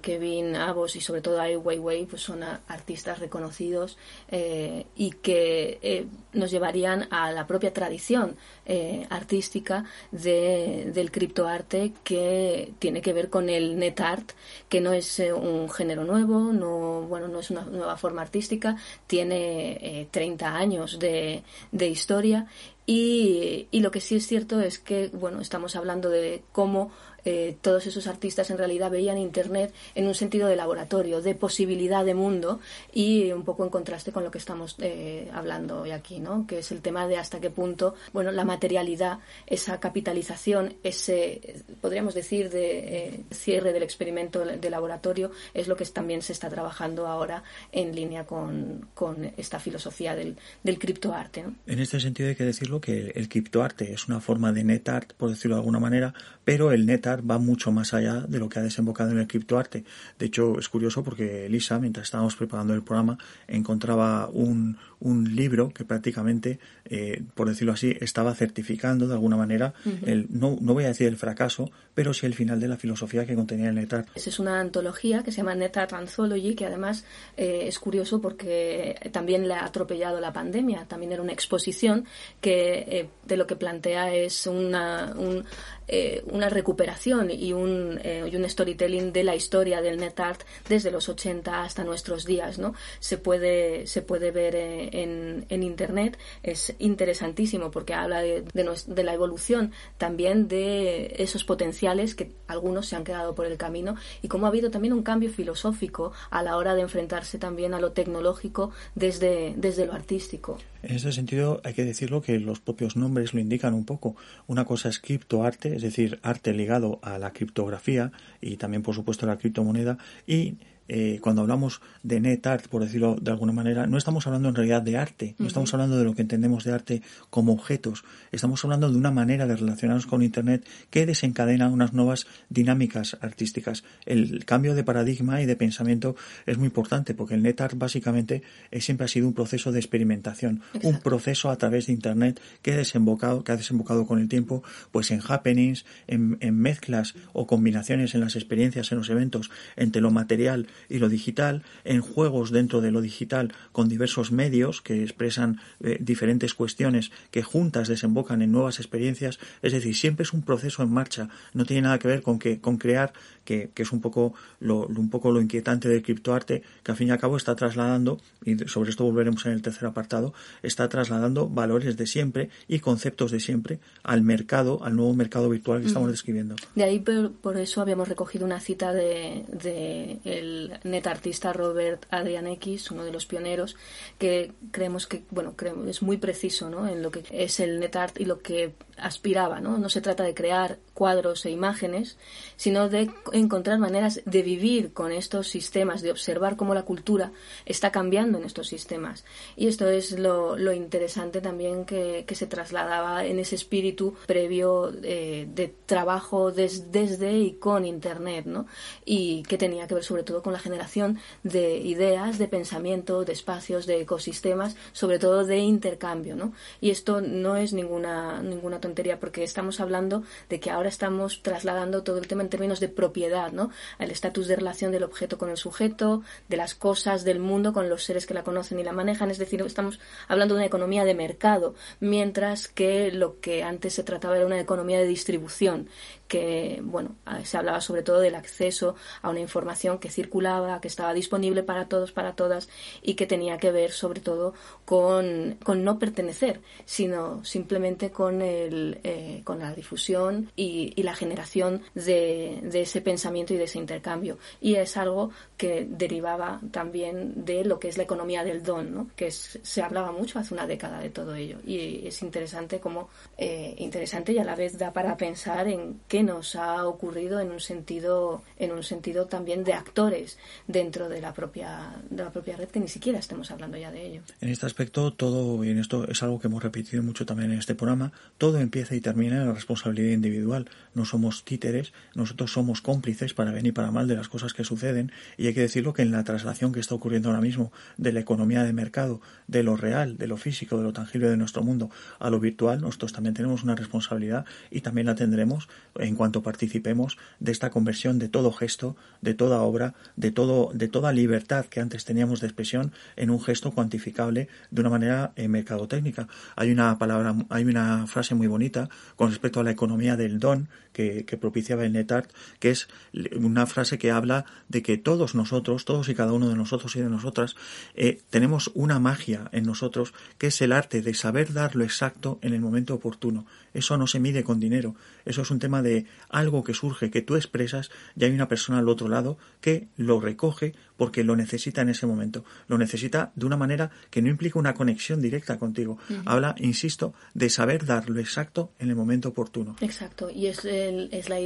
Abos y sobre todo Ai Weiwei, pues son artistas reconocidos eh, y que eh, nos llevarían a la propia tradición eh, artística de, del criptoarte que tiene que ver con el net art, que no es un género nuevo, no, bueno, no es una nueva forma artística, tiene 30 años de, de historia y, y, lo que sí es cierto es que, bueno, estamos hablando de cómo eh, todos esos artistas en realidad veían Internet en un sentido de laboratorio, de posibilidad de mundo y un poco en contraste con lo que estamos eh, hablando hoy aquí, ¿no? que es el tema de hasta qué punto bueno, la materialidad, esa capitalización, ese, podríamos decir, de eh, cierre del experimento de laboratorio es lo que también se está trabajando ahora en línea con, con esta filosofía del, del criptoarte. En este sentido hay que decirlo que el criptoarte es una forma de net art, por decirlo de alguna manera, pero el net art va mucho más allá de lo que ha desembocado en el criptoarte. De hecho, es curioso porque Elisa, mientras estábamos preparando el programa, encontraba un, un libro que prácticamente, eh, por decirlo así, estaba certificando de alguna manera, el, no, no voy a decir el fracaso, pero sí el final de la filosofía que contenía el NetArt. Es una antología que se llama NetArt Anthology, que además eh, es curioso porque también le ha atropellado la pandemia. También era una exposición que eh, de lo que plantea es una, un eh, una recuperación y un, y un storytelling de la historia del net art desde los 80 hasta nuestros días, ¿no? Se puede, se puede ver en, en internet, es interesantísimo porque habla de, de, la evolución también de esos potenciales que algunos se han quedado por el camino y cómo ha habido también un cambio filosófico a la hora de enfrentarse también a lo tecnológico desde, desde lo artístico. En ese sentido, hay que decirlo que los propios nombres lo indican un poco. Una cosa es criptoarte, es decir, arte ligado a la criptografía y también, por supuesto, a la criptomoneda, y eh, cuando hablamos de net art, por decirlo de alguna manera, no estamos hablando en realidad de arte, no estamos hablando de lo que entendemos de arte como objetos, estamos hablando de una manera de relacionarnos con Internet que desencadena unas nuevas dinámicas artísticas. El cambio de paradigma y de pensamiento es muy importante porque el net art básicamente siempre ha sido un proceso de experimentación, un proceso a través de Internet que ha desembocado, que ha desembocado con el tiempo pues en happenings, en, en mezclas o combinaciones en las experiencias, en los eventos, entre lo material y lo digital, en juegos dentro de lo digital con diversos medios que expresan eh, diferentes cuestiones que juntas desembocan en nuevas experiencias, es decir, siempre es un proceso en marcha, no tiene nada que ver con que con crear que, es un poco lo, un poco lo inquietante del criptoarte, que al fin y al cabo está trasladando, y sobre esto volveremos en el tercer apartado, está trasladando valores de siempre y conceptos de siempre al mercado, al nuevo mercado virtual que estamos describiendo. De ahí por, eso habíamos recogido una cita de, de el netartista Robert Adrian X, uno de los pioneros, que creemos que, bueno, creemos, es muy preciso ¿no? en lo que es el netart y lo que aspiraba, ¿no? No se trata de crear cuadros e imágenes, sino de encontrar maneras de vivir con estos sistemas, de observar cómo la cultura está cambiando en estos sistemas. Y esto es lo, interesante también que, se trasladaba en ese espíritu previo eh, de trabajo desde y con Internet, ¿no? Y que tenía que ver sobre todo con la generación de ideas, de pensamiento, de espacios, de ecosistemas, sobre todo de intercambio, ¿no? Y esto no es ninguna, ninguna porque estamos hablando de que ahora estamos trasladando todo el tema en términos de propiedad, ¿no? El estatus de relación del objeto con el sujeto, de las cosas del mundo con los seres que la conocen y la manejan, es decir, estamos hablando de una economía de mercado, mientras que lo que antes se trataba era una economía de distribución que, bueno, se hablaba sobre todo del acceso a una información que circulaba, que estaba disponible para todos, para todas, y que tenía que ver sobre todo con, con no pertenecer, sino simplemente con, el, eh, con la difusión y, la generación de, de, ese pensamiento y de ese intercambio. Y es algo que derivaba también de lo que es la economía del don, ¿no? que se hablaba mucho hace una década de todo ello. Y es interesante como, eh, interesante y a la vez da para pensar en qué nos ha ocurrido en un sentido en un sentido también de actores dentro de la propia de la propia red que ni siquiera estemos hablando ya de ello. En este aspecto todo y en esto es algo que hemos repetido mucho también en este programa, todo empieza y termina en la responsabilidad individual. No somos títeres, nosotros somos cómplices para bien y para mal de las cosas que suceden y hay que decirlo que en la traslación que está ocurriendo ahora mismo de la economía de mercado, de lo real, de lo físico, de lo tangible de nuestro mundo a lo virtual, nosotros también tenemos una responsabilidad y también la tendremos en cuanto participemos de esta conversión de todo gesto, de toda obra, de todo, de toda libertad que antes teníamos de expresión en un gesto cuantificable de una manera eh, mercadotécnica. Hay una palabra, hay una frase muy bonita con respecto a la economía del don que, propiciaba el NetArt, que es una frase que habla de que todos nosotros, todos y cada uno de nosotros y de nosotras, eh, tenemos una magia en nosotros que es el arte de saber dar lo exacto en el momento oportuno. Eso no se mide con dinero, eso es un tema de algo que surge, que tú expresas y hay una persona al otro lado que lo recoge porque lo necesita en ese momento. Lo necesita de una manera que no implica una conexión directa contigo. Habla, insisto, de saber dar lo exacto en el momento oportuno. Exacto, y es, es la,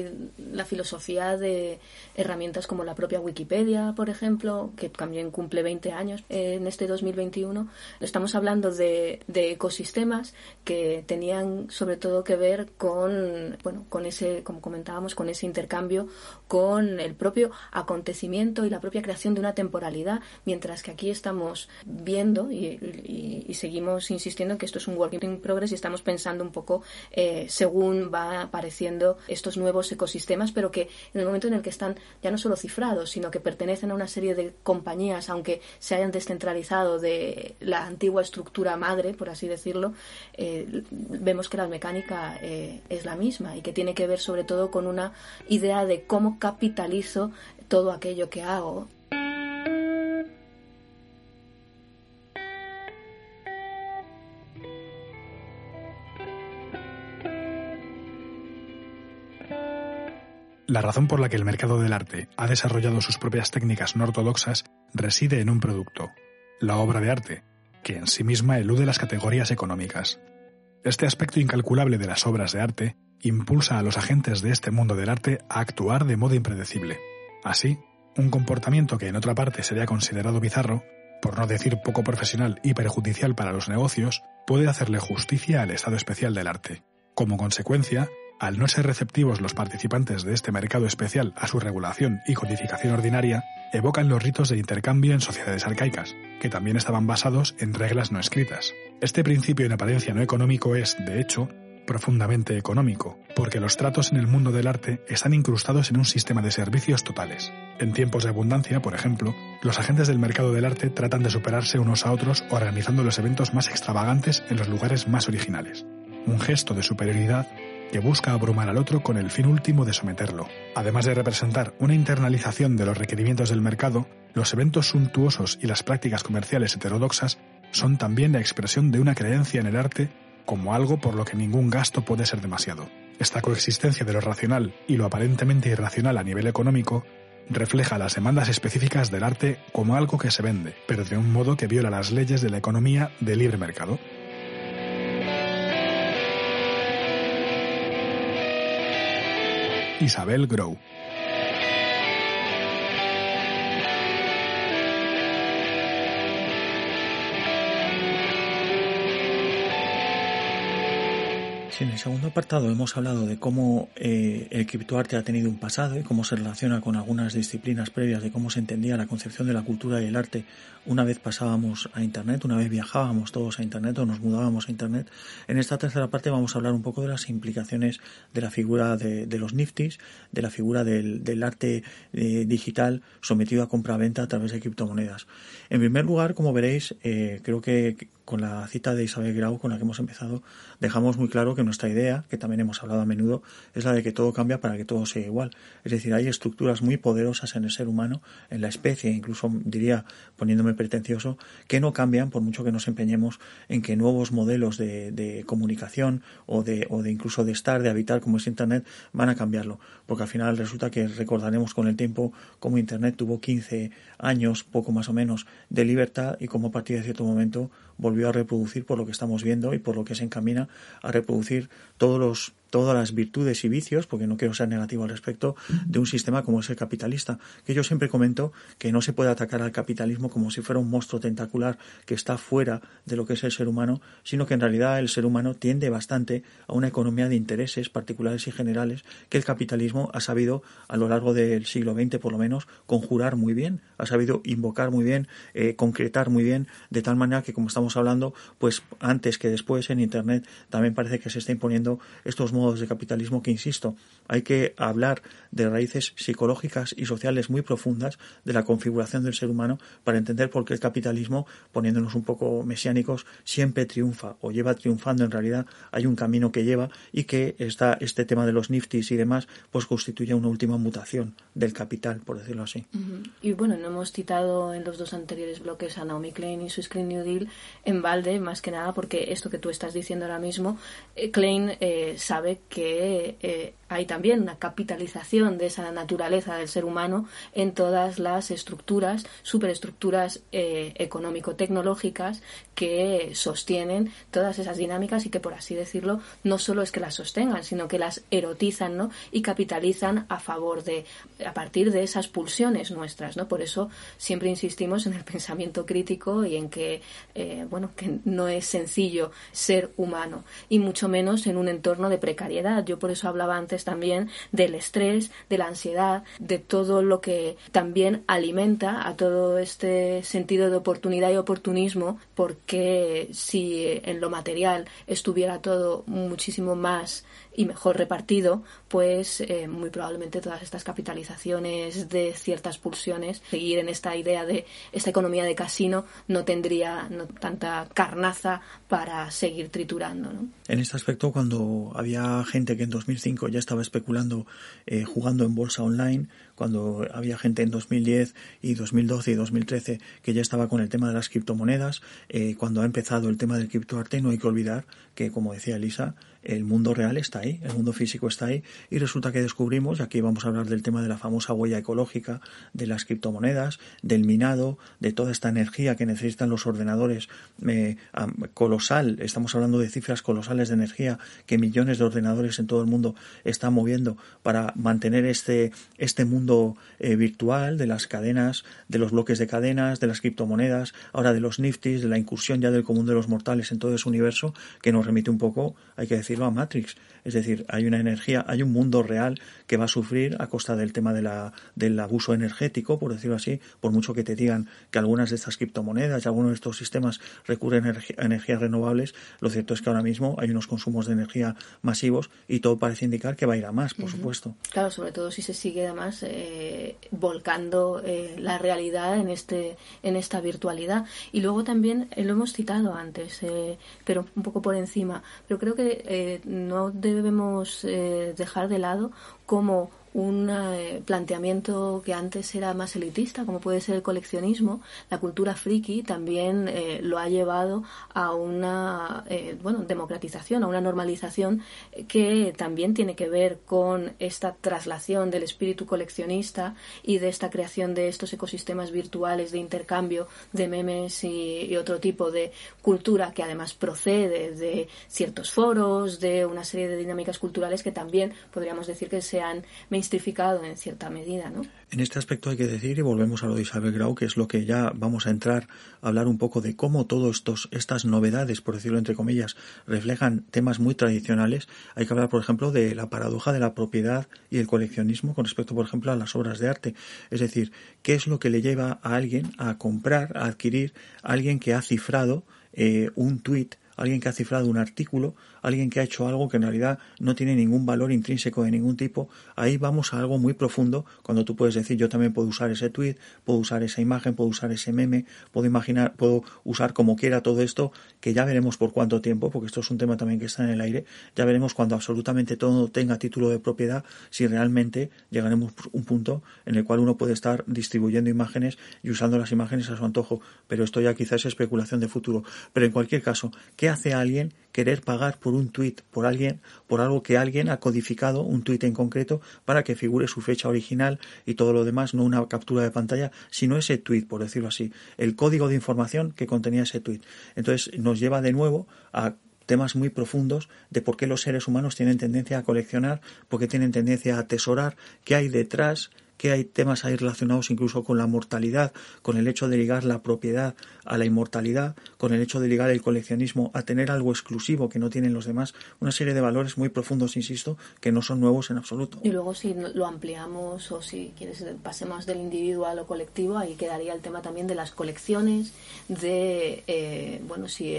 la, filosofía de herramientas como la propia Wikipedia, por ejemplo, que también cumple 20 años en este 2021. Estamos hablando de, de ecosistemas que tenían sobre todo que ver con, bueno, con ese, como comentábamos, con ese intercambio, con el propio acontecimiento y la propia creación de una temporalidad, mientras que aquí estamos viendo y, seguimos insistiendo en que esto es un work in progress y estamos pensando un poco eh, según va apareciendo estos nuevos ecosistemas, pero que en el momento en el que están ya no solo cifrados, sino que pertenecen a una serie de compañías, aunque se hayan descentralizado de la antigua estructura madre, por así decirlo, eh, vemos que la mecánica eh, es la misma y que tiene que ver sobre todo con una idea de cómo capitalizo todo aquello que hago. La razón por la que el mercado del arte ha desarrollado sus propias técnicas no ortodoxas reside en un producto, la obra de arte, que en sí misma elude las categorías económicas. Este aspecto incalculable de las obras de arte impulsa a los agentes de este mundo del arte a actuar de modo impredecible. Así, un comportamiento que en otra parte sería considerado bizarro, por no decir poco profesional y perjudicial para los negocios, puede hacerle justicia al estado especial del arte. Como consecuencia, al no ser receptivos los participantes de este mercado especial a su regulación y codificación ordinaria, evocan los ritos de intercambio en sociedades arcaicas, que también estaban basados en reglas no escritas. Este principio en apariencia no económico es, de hecho, profundamente económico, porque los tratos en el mundo del arte están incrustados en un sistema de servicios totales. En tiempos de abundancia, por ejemplo, los agentes del mercado del arte tratan de superarse unos a otros organizando los eventos más extravagantes en los lugares más originales. Un gesto de superioridad que busca abrumar al otro con el fin último de someterlo. Además de representar una internalización de los requerimientos del mercado, los eventos suntuosos y las prácticas comerciales heterodoxas son también la expresión de una creencia en el arte como algo por lo que ningún gasto puede ser demasiado. Esta coexistencia de lo racional y lo aparentemente irracional a nivel económico refleja las demandas específicas del arte como algo que se vende, pero de un modo que viola las leyes de la economía de libre mercado. Isabel Grow. En el segundo apartado hemos hablado de cómo eh, el criptoarte ha tenido un pasado y cómo se relaciona con algunas disciplinas previas de cómo se entendía la concepción de la cultura y el arte una vez pasábamos a Internet, una vez viajábamos todos a Internet o nos mudábamos a Internet. En esta tercera parte vamos a hablar un poco de las implicaciones de la figura de, los niftis, de la figura del, arte eh, digital sometido a compra-venta a través de criptomonedas. En primer lugar, como veréis, eh, creo que con la cita de Isabel Grau con la que hemos empezado, dejamos muy claro que nuestra idea, que también hemos hablado a menudo, es la de que todo cambia para que todo sea igual. Es decir, hay estructuras muy poderosas en el ser humano, en la especie, incluso diría, poniéndome pretencioso, que no cambian por mucho que nos empeñemos en que nuevos modelos de, comunicación o de, o de incluso de estar, de habitar como es Internet, van a cambiarlo. Porque al final resulta que recordaremos con el tiempo cómo Internet tuvo 15 años, poco más o menos, de libertad y cómo a partir de cierto momento volvió a reproducir por lo que estamos viendo y por lo que se encamina a reproducir todos los todas las virtudes y vicios, porque no quiero ser negativo al respecto, de un sistema como es el capitalista. Que yo siempre comento que no se puede atacar al capitalismo como si fuera un monstruo tentacular que está fuera de lo que es el ser humano, sino que en realidad el ser humano tiende bastante a una economía de intereses particulares y generales que el capitalismo ha sabido a lo largo del siglo XX por lo menos conjurar muy bien, ha sabido invocar muy bien, eh, concretar muy bien, de tal manera que como estamos hablando, pues antes que después en Internet también parece que se está imponiendo estos modos de capitalismo que, insisto, hay que hablar de raíces psicológicas y sociales muy profundas de la configuración del ser humano para entender por qué el capitalismo, poniéndonos un poco mesiánicos, siempre triunfa o lleva triunfando. En realidad hay un camino que lleva y que está este tema de los niftis y demás, pues constituye una última mutación del capital, por decirlo así. Y bueno, no hemos citado en los dos anteriores bloques a Naomi Klein y su Screen New Deal en balde, más que nada porque esto que tú estás diciendo ahora mismo, eh, Klein eh, sabe que eh, hay también una capitalización de esa naturaleza del ser humano en todas las estructuras, superestructuras eh, económico-tecnológicas que sostienen todas esas dinámicas y que, por así decirlo, no solo es que las sostengan, sino que las erotizan ¿no? y capitalizan a favor de, a partir de esas pulsiones nuestras. ¿no? Por eso siempre insistimos en el pensamiento crítico y en que, eh, bueno, que no es sencillo ser humano y mucho menos en un entorno de precariedad yo por eso hablaba antes también del estrés, de la ansiedad, de todo lo que también alimenta a todo este sentido de oportunidad y oportunismo, porque si en lo material estuviera todo muchísimo más y mejor repartido, pues eh, muy probablemente todas estas capitalizaciones de ciertas pulsiones, seguir en esta idea de esta economía de casino, no tendría tanta carnaza para seguir triturando. En este aspecto, cuando había gente que en 2005 ya estaba especulando eh, jugando en bolsa online, cuando había gente en 2010 y 2012 y 2013 que ya estaba con el tema de las criptomonedas, eh, cuando ha empezado el tema del criptoarte, no hay que olvidar que, como decía Elisa, el mundo real está ahí, el mundo físico está ahí, y resulta que descubrimos, aquí vamos a hablar del tema de la famosa huella ecológica, de las criptomonedas, del minado, de toda esta energía que necesitan los ordenadores eh, colosal, estamos hablando de cifras colosales de energía que millones de ordenadores en todo el mundo están moviendo para mantener este, este mundo eh, virtual de las cadenas, de los bloques de cadenas, de las criptomonedas, ahora de los niftis, de la incursión ya del común de los mortales en todo ese universo, que nos remite un poco, hay que decir, a Matrix. Es decir, hay una energía, hay un mundo real que va a sufrir a costa del tema de la, del abuso energético, por decirlo así, por mucho que te digan que algunas de estas criptomonedas y algunos de estos sistemas recurren a energías renovables, lo cierto es que ahora mismo hay unos consumos de energía masivos y todo parece indicar que va a ir a más, por supuesto. Claro, sobre todo si se sigue además eh, volcando eh, la realidad en este en esta virtualidad. Y luego también eh, lo hemos citado antes, pero un poco por encima, pero creo que no debemos eh, dejar de lado cómo un eh, planteamiento que antes era más elitista, como puede ser el coleccionismo, la cultura friki también eh, lo ha llevado a una eh, bueno, democratización, a una normalización que también tiene que ver con esta traslación del espíritu coleccionista y de esta creación de estos ecosistemas virtuales de intercambio de memes y, y otro tipo de cultura que además procede de ciertos foros, de una serie de dinámicas culturales que también podríamos decir que se han en cierta medida. En este aspecto hay que decir, y volvemos a lo de Isabel Grau, que es lo que ya vamos a entrar a hablar un poco de cómo todas estas novedades, por decirlo entre comillas, reflejan temas muy tradicionales. Hay que hablar, por ejemplo, de la paradoja de la propiedad y el coleccionismo con respecto, por ejemplo, a las obras de arte. Es decir, ¿qué es lo que le lleva a alguien a comprar, a adquirir, alguien que ha cifrado eh, un tuit alguien que ha cifrado un artículo, alguien que ha hecho algo que en realidad no tiene ningún valor intrínseco de ningún tipo, ahí vamos a algo muy profundo cuando tú puedes decir yo también puedo usar ese tweet, puedo usar esa imagen, puedo usar ese meme, puedo imaginar, puedo usar como quiera todo esto, que ya veremos por cuánto tiempo, porque esto es un tema también que está en el aire, ya veremos cuando absolutamente todo tenga título de propiedad, si realmente llegaremos a un punto en el cual uno puede estar distribuyendo imágenes y usando las imágenes a su antojo, pero esto ya quizás es especulación de futuro. Pero en cualquier caso, ¿qué hace alguien querer pagar por un tuit, por alguien, por algo que alguien ha codificado, un tuit en concreto, para que figure su fecha original y todo lo demás, no una captura de pantalla, sino ese tuit, por decirlo así, el código de información que contenía ese tuit. Entonces nos lleva de nuevo a temas muy profundos de por qué los seres humanos tienen tendencia a coleccionar, por qué tienen tendencia a atesorar, qué hay detrás, que hay temas ahí relacionados incluso con la mortalidad, con el hecho de ligar la propiedad a la inmortalidad, con el hecho de ligar el coleccionismo a tener algo exclusivo que no tienen los demás, una serie de valores muy profundos, insisto, que no son nuevos en absoluto. Y luego si lo ampliamos o si quieres pasemos del individuo a lo colectivo, ahí quedaría el tema también de las colecciones, de, eh, bueno, si,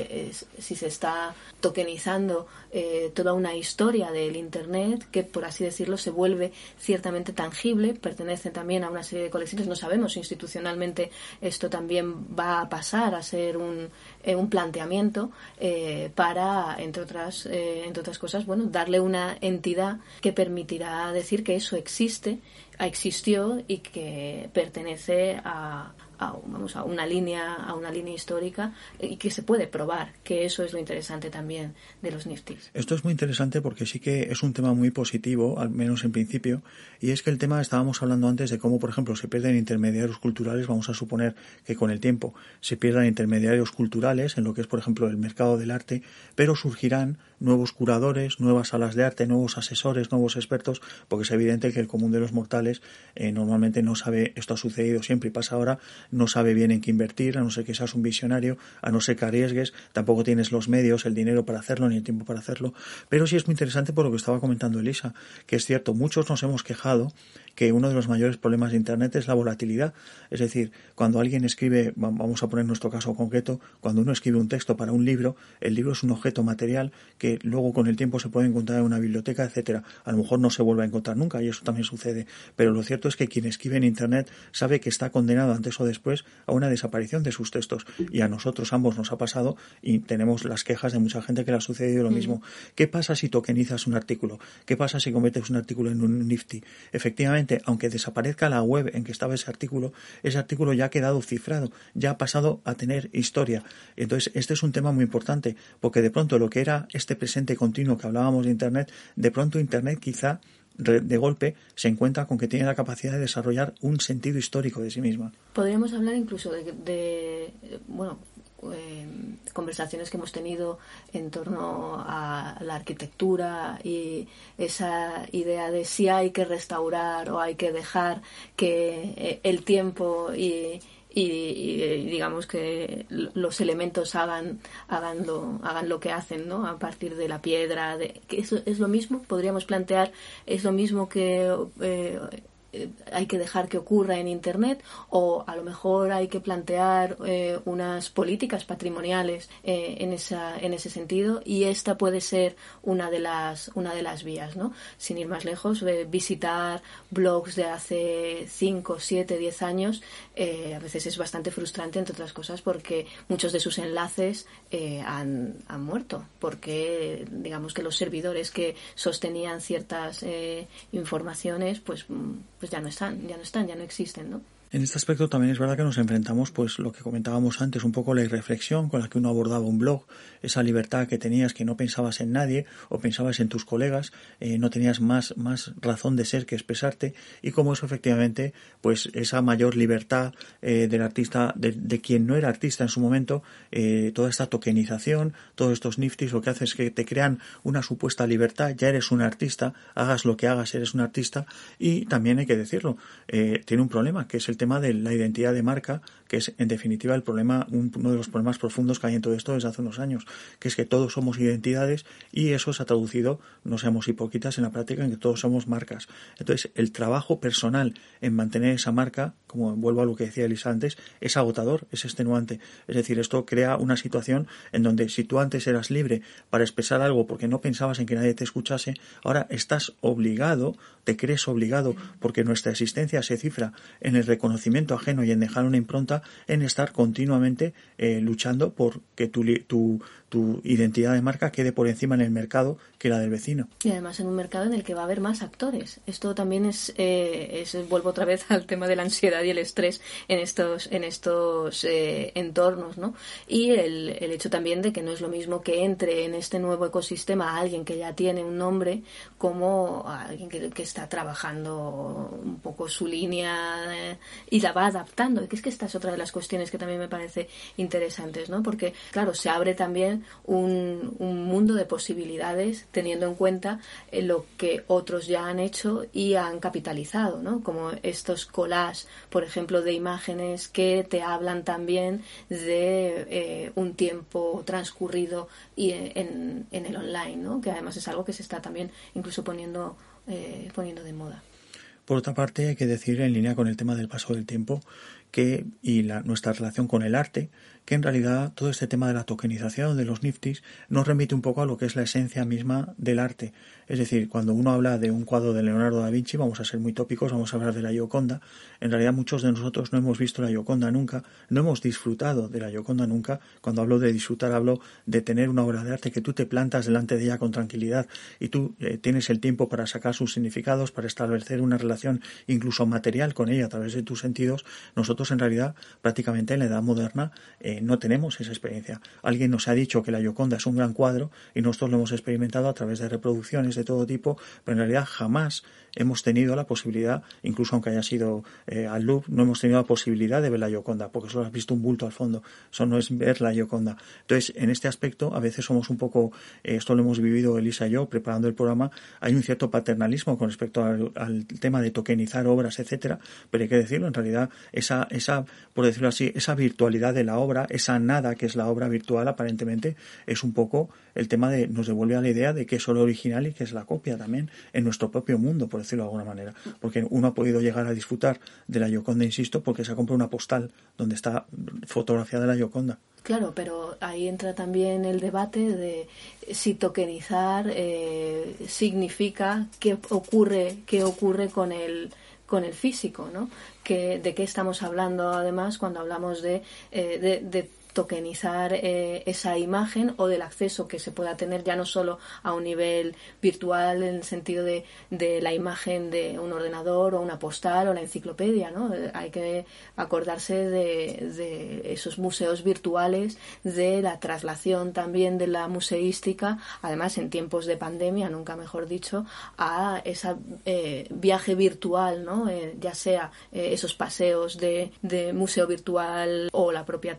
si se está tokenizando eh, toda una historia del Internet que, por así decirlo, se vuelve ciertamente tangible, pertenece también a una serie de colecciones. No sabemos institucionalmente esto también va a pasar a ser un, eh, un planteamiento eh, para, entre otras, eh, entre otras cosas, bueno, darle una entidad que permitirá decir que eso existe, existió y que pertenece a, a, vamos, a una línea, a una línea histórica y que se puede probar, que eso es lo interesante también de los niftis. Esto es muy interesante porque sí que es un tema muy positivo, al menos en principio, y es que el tema estábamos hablando antes de cómo, por ejemplo, se pierden intermediarios culturales, vamos a suponer que con el tiempo se pierdan intermediarios culturales en lo que es, por ejemplo, el mercado del arte, pero surgirán nuevos curadores, nuevas salas de arte, nuevos asesores, nuevos expertos, porque es evidente que el común de los mortales eh, normalmente no sabe, esto ha sucedido siempre y pasa ahora, no sabe bien en qué invertir, a no ser que seas un visionario, a no ser que arriesgues, tampoco tienes los medios, el dinero para hacerlo, ni el tiempo para hacerlo. Pero sí es muy interesante por lo que estaba comentando Elisa, que es cierto, muchos nos hemos quejado que uno de los mayores problemas de Internet es la volatilidad. Es decir, cuando alguien escribe, vamos a poner nuestro caso concreto, cuando uno escribe un texto para un libro, el libro es un objeto material que luego con el tiempo se puede encontrar en una biblioteca, etcétera. A lo mejor no se vuelve a encontrar nunca y eso también sucede. Pero lo cierto es que quien escribe en Internet sabe que está condenado antes o después a una desaparición de sus textos. Y a nosotros ambos nos ha pasado y tenemos las quejas de mucha gente que le ha sucedido lo mismo. ¿Qué pasa si tokenizas un artículo? ¿Qué pasa si conviertes un artículo en un Nifty? Efectivamente, aunque desaparezca la web en que estaba ese artículo, ese artículo ya ha quedado cifrado, ya ha pasado a tener historia. Entonces, este es un tema muy importante, porque de pronto lo que era este presente continuo que hablábamos de Internet, de pronto Internet quizá de golpe se encuentra con que tiene la capacidad de desarrollar un sentido histórico de sí misma. Podríamos hablar incluso de, bueno, eh, conversaciones que hemos tenido en torno a la arquitectura y esa idea de si hay que restaurar o hay que dejar que eh, el tiempo y, y, digamos que los elementos hagan hagan lo hagan lo que hacen no a partir de la piedra de que es lo mismo podríamos plantear es lo mismo que eh, eh, hay que dejar que ocurra en Internet o a lo mejor hay que plantear eh, unas políticas patrimoniales eh, en, esa, en ese sentido y esta puede ser una de las, una de las vías, ¿no? Sin ir más lejos, visitar blogs de hace 5, 7, 10 años a veces es bastante frustrante, entre otras cosas, porque muchos de sus enlaces han, han muerto, porque digamos que los servidores que sostenían ciertas informaciones, pues mm, pues ya no están, ya no están, ya no existen, ¿no? En este aspecto también es verdad que nos enfrentamos, pues lo que comentábamos antes, un poco la irreflexión con la que uno abordaba un blog, esa libertad que tenías que no pensabas en nadie o pensabas en tus colegas, eh, no tenías más, más razón de ser que expresarte y como eso efectivamente, pues esa mayor libertad eh, del artista, de, quien no era artista en su momento, eh, toda esta tokenización, todos estos niftis, lo que hace es que te crean una supuesta libertad, ya eres un artista, hagas lo que hagas, eres un artista y también hay que decirlo, tiene un problema que es el tema de la identidad de marca, que es en definitiva el problema, uno de los problemas profundos que hay en todo esto desde hace unos años, que es que todos somos identidades y eso se ha traducido, no seamos hipócritas en la práctica, en que todos somos marcas. Entonces, el trabajo personal en mantener esa marca, como vuelvo a lo que decía Elisa antes, es agotador, es extenuante. Es decir, esto crea una situación en donde si tú antes eras libre para expresar algo porque no pensabas en que nadie te escuchase, ahora estás obligado, te crees obligado, porque nuestra existencia se cifra en el reconocimiento conocimiento ajeno y en dejar una impronta en estar continuamente eh, luchando por que tu, tu, tu identidad de marca quede por encima en el mercado que la del vecino. Y además en un mercado en el que va a haber más actores. Esto también es, eh, es vuelvo otra vez al tema de la ansiedad y el estrés en estos, en estos eh, entornos, ¿no? Y el, el hecho también de que no es lo mismo que entre en este nuevo ecosistema alguien que ya tiene un nombre como alguien que, que está trabajando un poco su línea eh, y la va adaptando. Que es que esta es otra de las cuestiones que también me parece interesantes, ¿no? Porque, claro, se abre también un, mundo de posibilidades teniendo en cuenta eh, lo que otros ya han hecho y han capitalizado, ¿no? Como estos collages, por ejemplo, de imágenes que te hablan también de eh, un tiempo transcurrido y eh, en, en, el online, ¿no? Que además es algo que se está también incluso poniendo, poniendo de moda. Por otra parte, hay que decir, en línea con el tema del paso del tiempo, que y la, nuestra relación con el arte, que en realidad todo este tema de la tokenización de los niftis nos remite un poco a lo que es la esencia misma del arte. Es decir, cuando uno habla de un cuadro de Leonardo da Vinci, vamos a ser muy tópicos, vamos a hablar de la Gioconda. En realidad muchos de nosotros no hemos visto la Gioconda nunca, no hemos disfrutado de la Gioconda nunca. Cuando hablo de disfrutar hablo de tener una obra de arte que tú te plantas delante de ella con tranquilidad y tú eh, tienes el tiempo para sacar sus significados, para establecer una relación incluso material con ella a través de tus sentidos. Nosotros en realidad prácticamente en la edad moderna eh, no tenemos esa experiencia. Alguien nos ha dicho que la Gioconda es un gran cuadro y nosotros lo hemos experimentado a través de reproducciones de todo tipo, pero en realidad jamás hemos tenido la posibilidad, incluso aunque haya sido eh, al Louvre, no hemos tenido la posibilidad de ver la Gioconda, porque solo has visto un bulto al fondo, eso no es ver la Gioconda. Entonces, en este aspecto, a veces somos un poco, eh, esto lo hemos vivido Elisa y yo preparando el programa, hay un cierto paternalismo con respecto al, tema de tokenizar obras, etcétera, pero hay que decirlo, en realidad, esa, esa, por decirlo así, esa virtualidad de la obra, esa nada que es la obra virtual, aparentemente, es un poco el tema de, nos devuelve a la idea de que es solo original y que es la copia también en nuestro propio mundo, decirlo de alguna manera. Porque uno ha podido llegar a disfrutar de la Yoconda, insisto, porque se ha comprado una postal donde está fotografiada la Yoconda. Claro, pero ahí entra también el debate de si tokenizar eh, significa qué ocurre, qué ocurre con el con el físico, ¿no? Que, ¿De qué estamos hablando además cuando hablamos de, eh, de tokenizar eh, esa imagen o del acceso que se pueda tener ya no solo a un nivel virtual en el sentido de, de la imagen de un ordenador o una postal o la enciclopedia, ¿no? Eh, hay que acordarse de, de, esos museos virtuales, de la traslación también de la museística, además en tiempos de pandemia, nunca mejor dicho, a ese eh, viaje virtual, ¿no? ya sea esos paseos de, de, museo virtual o la propia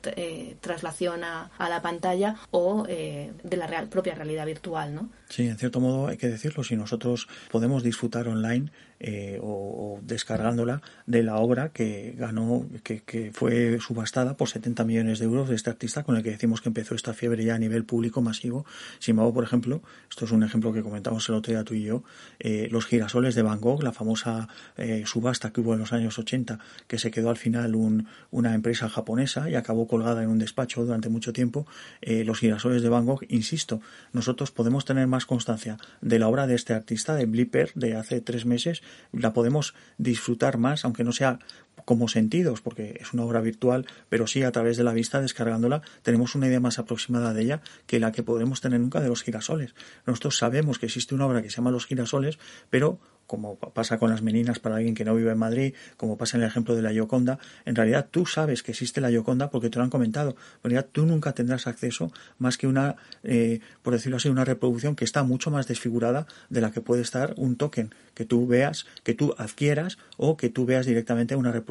traslación a, a la pantalla o eh, de la real, propia realidad virtual, ¿no? Sí, en cierto modo hay que decirlo, si nosotros podemos disfrutar online eh, o, descargándola de la obra que ganó, que, que, fue subastada por 70 millones de euros de este artista con el que decimos que empezó esta fiebre ya a nivel público masivo. Simao, por ejemplo, esto es un ejemplo que comentamos el otro día tú y yo, eh, los girasoles de Van Gogh, la famosa eh, subasta que hubo en los años 80, que se quedó al final un, una empresa japonesa y acabó colgada en un despacho durante mucho tiempo, eh, los girasoles de Van Gogh, insisto, nosotros podemos tener más constancia de la obra de este artista, de Blipper, de hace tres meses, la podemos disfrutar más, aunque no sea como sentidos, porque es una obra virtual, pero sí a través de la vista, descargándola, tenemos una idea más aproximada de ella que la que podremos tener nunca de los girasoles. Nosotros sabemos que existe una obra que se llama Los girasoles, pero como pasa con las meninas para alguien que no vive en Madrid, como pasa en el ejemplo de la Yoconda, en realidad tú sabes que existe la Yoconda porque te lo han comentado. En realidad tú nunca tendrás acceso más que una, eh, por decirlo así, una reproducción que está mucho más desfigurada de la que puede estar un token que tú veas, que tú adquieras o que tú veas directamente una reproducción.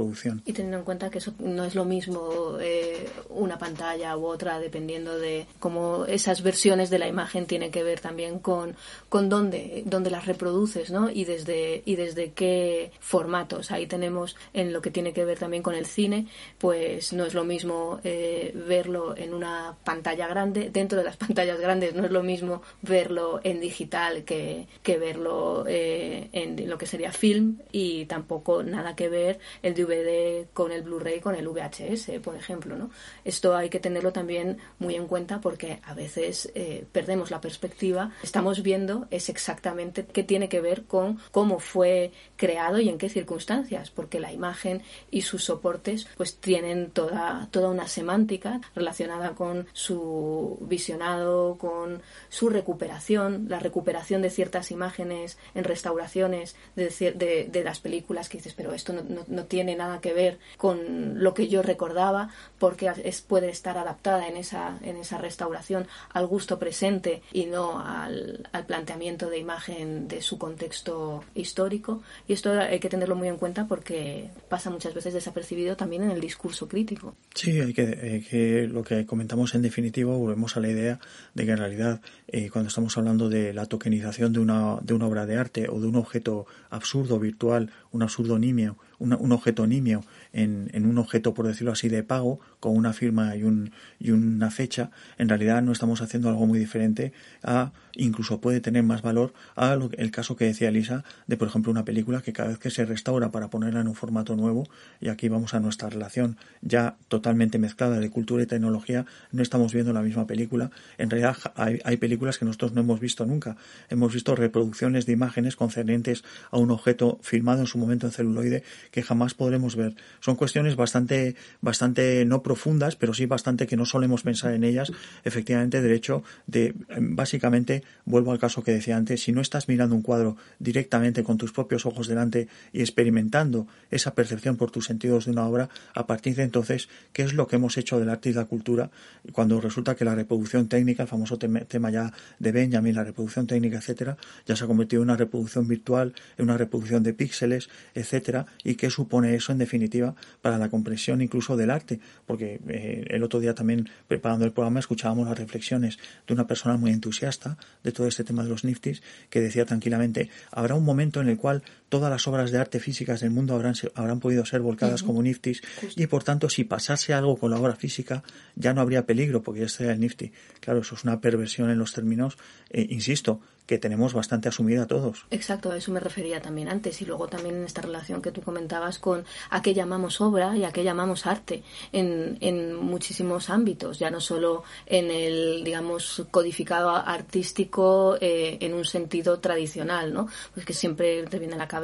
Y teniendo en cuenta que eso no es lo mismo eh, una pantalla u otra, dependiendo de cómo esas versiones de la imagen tienen que ver también con, con dónde, dónde las reproduces, ¿no? Y desde y desde qué formatos. Ahí tenemos en lo que tiene que ver también con el cine, pues no es lo mismo eh, verlo en una pantalla grande, dentro de las pantallas grandes no es lo mismo verlo en digital que, que verlo eh, en lo que sería film y tampoco nada que ver el DVD con el Blu-ray con el VHS, por ejemplo. ¿no? Esto hay que tenerlo también muy en cuenta porque a veces eh, perdemos la perspectiva, estamos viendo es exactamente qué tiene que ver con cómo fue creado y en qué circunstancias, porque la imagen y sus soportes pues tienen toda, toda una semántica relacionada con su visionado, con su recuperación, la recuperación de ciertas imágenes en restauraciones de, de, de las películas que dices, pero esto no, no, no, tiene nada que ver con lo que yo recordaba, porque es, puede estar adaptada en esa, en esa restauración al gusto presente y no al, al planteamiento de imagen de su contexto histórico y esto hay que tenerlo muy en cuenta porque pasa muchas veces desapercibido también en el discurso crítico. Sí, hay que, que lo que comentamos en definitiva, volvemos a la idea de que en realidad eh, cuando estamos hablando de la tokenización de una, de una obra de arte o de un objeto absurdo, virtual, un absurdo nimio, un objeto nimio en, en, un objeto, por decirlo así, de pago, con una firma y, un, y una fecha, en realidad no estamos haciendo algo muy diferente a, incluso puede tener más valor a lo, el caso que decía Lisa de, por ejemplo, una película que cada vez que se restaura para ponerla en un formato nuevo, y aquí vamos a nuestra relación ya totalmente mezclada de cultura y tecnología, no estamos viendo la misma película. En realidad hay, hay películas que nosotros no hemos visto nunca. Hemos visto reproducciones de imágenes concernientes a un objeto filmado en su momento en celuloide que jamás podremos ver. Son cuestiones bastante, bastante no profundas, pero sí bastante que no solemos pensar en ellas. Efectivamente, derecho de, básicamente, vuelvo al caso que decía antes, si no estás mirando un cuadro directamente con tus propios ojos delante y experimentando esa percepción por tus sentidos de una obra, a partir de entonces, ¿qué es lo que hemos hecho del arte y la cultura? Cuando resulta que la reproducción técnica, el famoso tema ya de Benjamin, la reproducción técnica, etcétera, ya se ha convertido en una reproducción virtual, en una reproducción de píxeles, etcétera, y qué supone eso en definitiva para la comprensión incluso del arte, porque eh, el otro día también preparando el programa escuchábamos las reflexiones de una persona muy entusiasta de todo este tema de los niftis que decía tranquilamente habrá un momento en el cual todas las obras de arte físicas del mundo habrán, habrán podido ser volcadas como niftis y por tanto si pasase algo con la obra física ya no habría peligro porque ya estaría el nifty. Claro, eso es una perversión en los términos, eh, insisto, que tenemos bastante asumida todos. Exacto, a eso me refería también antes y luego también en esta relación que tú comentabas con a qué llamamos obra y a qué llamamos arte en, en muchísimos ámbitos, ya no solo en el, digamos, codificado artístico eh, en un sentido tradicional, ¿no? Pues que siempre te viene a la cabeza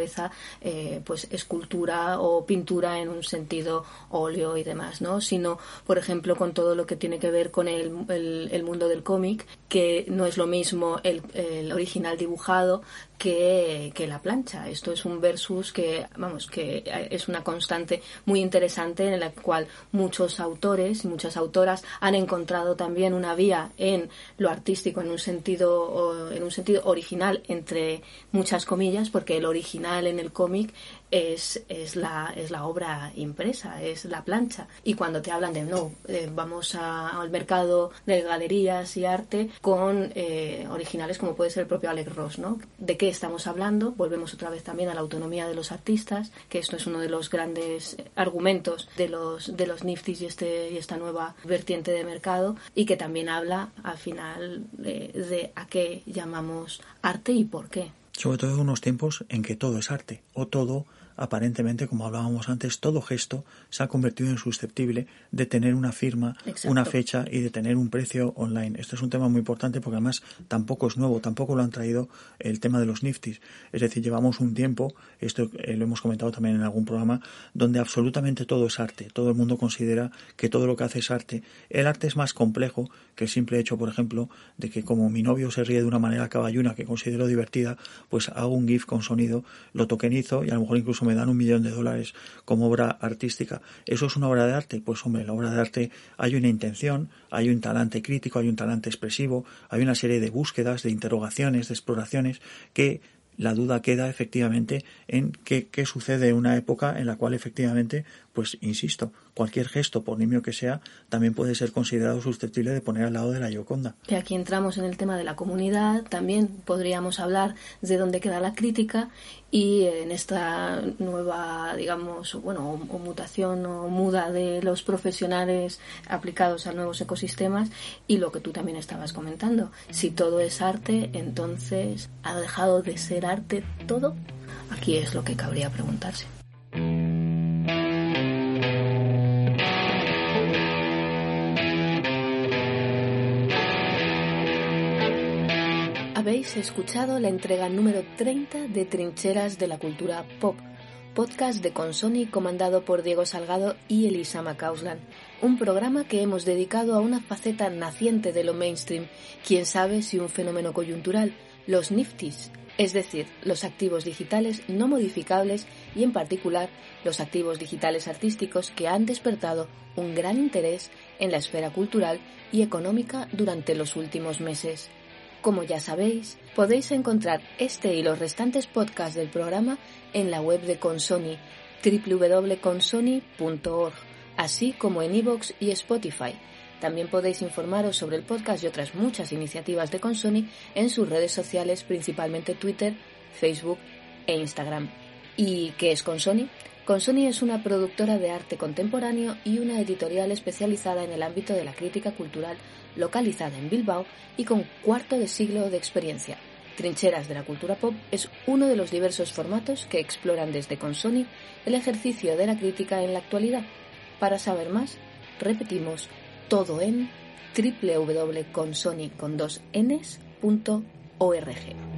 eh, pues escultura o pintura en un sentido óleo y demás, ¿no? Sino, por ejemplo, con todo lo que tiene que ver con el, el, mundo del cómic, que no es lo mismo el original dibujado que, la plancha. Esto es un versus que, vamos, que es una constante muy interesante en la cual muchos autores y muchas autoras han encontrado también una vía en lo artístico en un sentido, en un sentido original entre muchas comillas, porque el original en el cómic es, es, la, es la obra impresa, es la plancha. Y cuando te hablan de no, eh, vamos al mercado de galerías y arte con eh, originales como puede ser el propio Alex Ross, ¿no? ¿De qué estamos hablando? Volvemos otra vez también a la autonomía de los artistas, que esto es uno de los grandes argumentos de los, de los Niftis y, este, y esta nueva vertiente de mercado, y que también habla al final de a qué llamamos arte y por qué. Sobre todo en unos tiempos en que todo es arte, o todo aparentemente, como hablábamos antes, todo gesto se ha convertido en susceptible de tener una firma, una fecha y de tener un precio online. Esto es un tema muy importante porque además tampoco es nuevo, tampoco lo han traído el tema de los niftis. Es decir, llevamos un tiempo, esto eh, lo hemos comentado también en algún programa, donde absolutamente todo es arte. Todo el mundo considera que todo lo que hace es arte. El arte es más complejo que el simple hecho, por ejemplo, de que como mi novio se ríe de una manera caballuna que considero divertida, pues hago un GIF con sonido, lo tokenizo y a lo mejor incluso me dan un millón de dólares como obra artística. ¿Eso es una obra de arte? Pues hombre, la obra de arte hay una intención, hay un talante crítico, hay un talante expresivo, hay una serie de búsquedas, de interrogaciones, de exploraciones que la duda queda efectivamente en qué, qué, sucede en una época en la cual efectivamente, pues insisto, cualquier gesto, por nimio que sea, también puede ser considerado susceptible de poner al lado de la Yoconda. Y aquí entramos en el tema de la comunidad, también podríamos hablar de dónde queda la crítica y en esta nueva, digamos, bueno, o, mutación o muda de los profesionales aplicados a nuevos ecosistemas y lo que tú también estabas comentando. Si todo es arte, entonces ¿ha dejado de ser arte todo? Aquí es lo que cabría preguntarse. Habéis escuchado la entrega número 30 de Trincheras de la Cultura Pop, podcast de Consoni comandado por Diego Salgado y Elisa Macausland, un programa que hemos dedicado a una faceta naciente de lo mainstream, quién sabe si un fenómeno coyuntural, los niftis, es decir, los activos digitales no modificables y en particular los activos digitales artísticos que han despertado un gran interés en la esfera cultural y económica durante los últimos meses. Como ya sabéis, podéis encontrar este y los restantes podcasts del programa en la web de Consoni, www.consoni.org, así como en iVoox y Spotify. También podéis informaros sobre el podcast y otras muchas iniciativas de Consoni en sus redes sociales, principalmente Twitter, Facebook e Instagram. ¿Y qué es Consoni? Consoni es una productora de arte contemporáneo y una editorial especializada en el ámbito de la crítica cultural localizada en Bilbao y con cuarto de siglo de experiencia. Trincheras de la Cultura Pop es uno de los diversos formatos que exploran desde Consoni el ejercicio de la crítica en la actualidad. Para saber más, repetimos todo en www.consoni.org.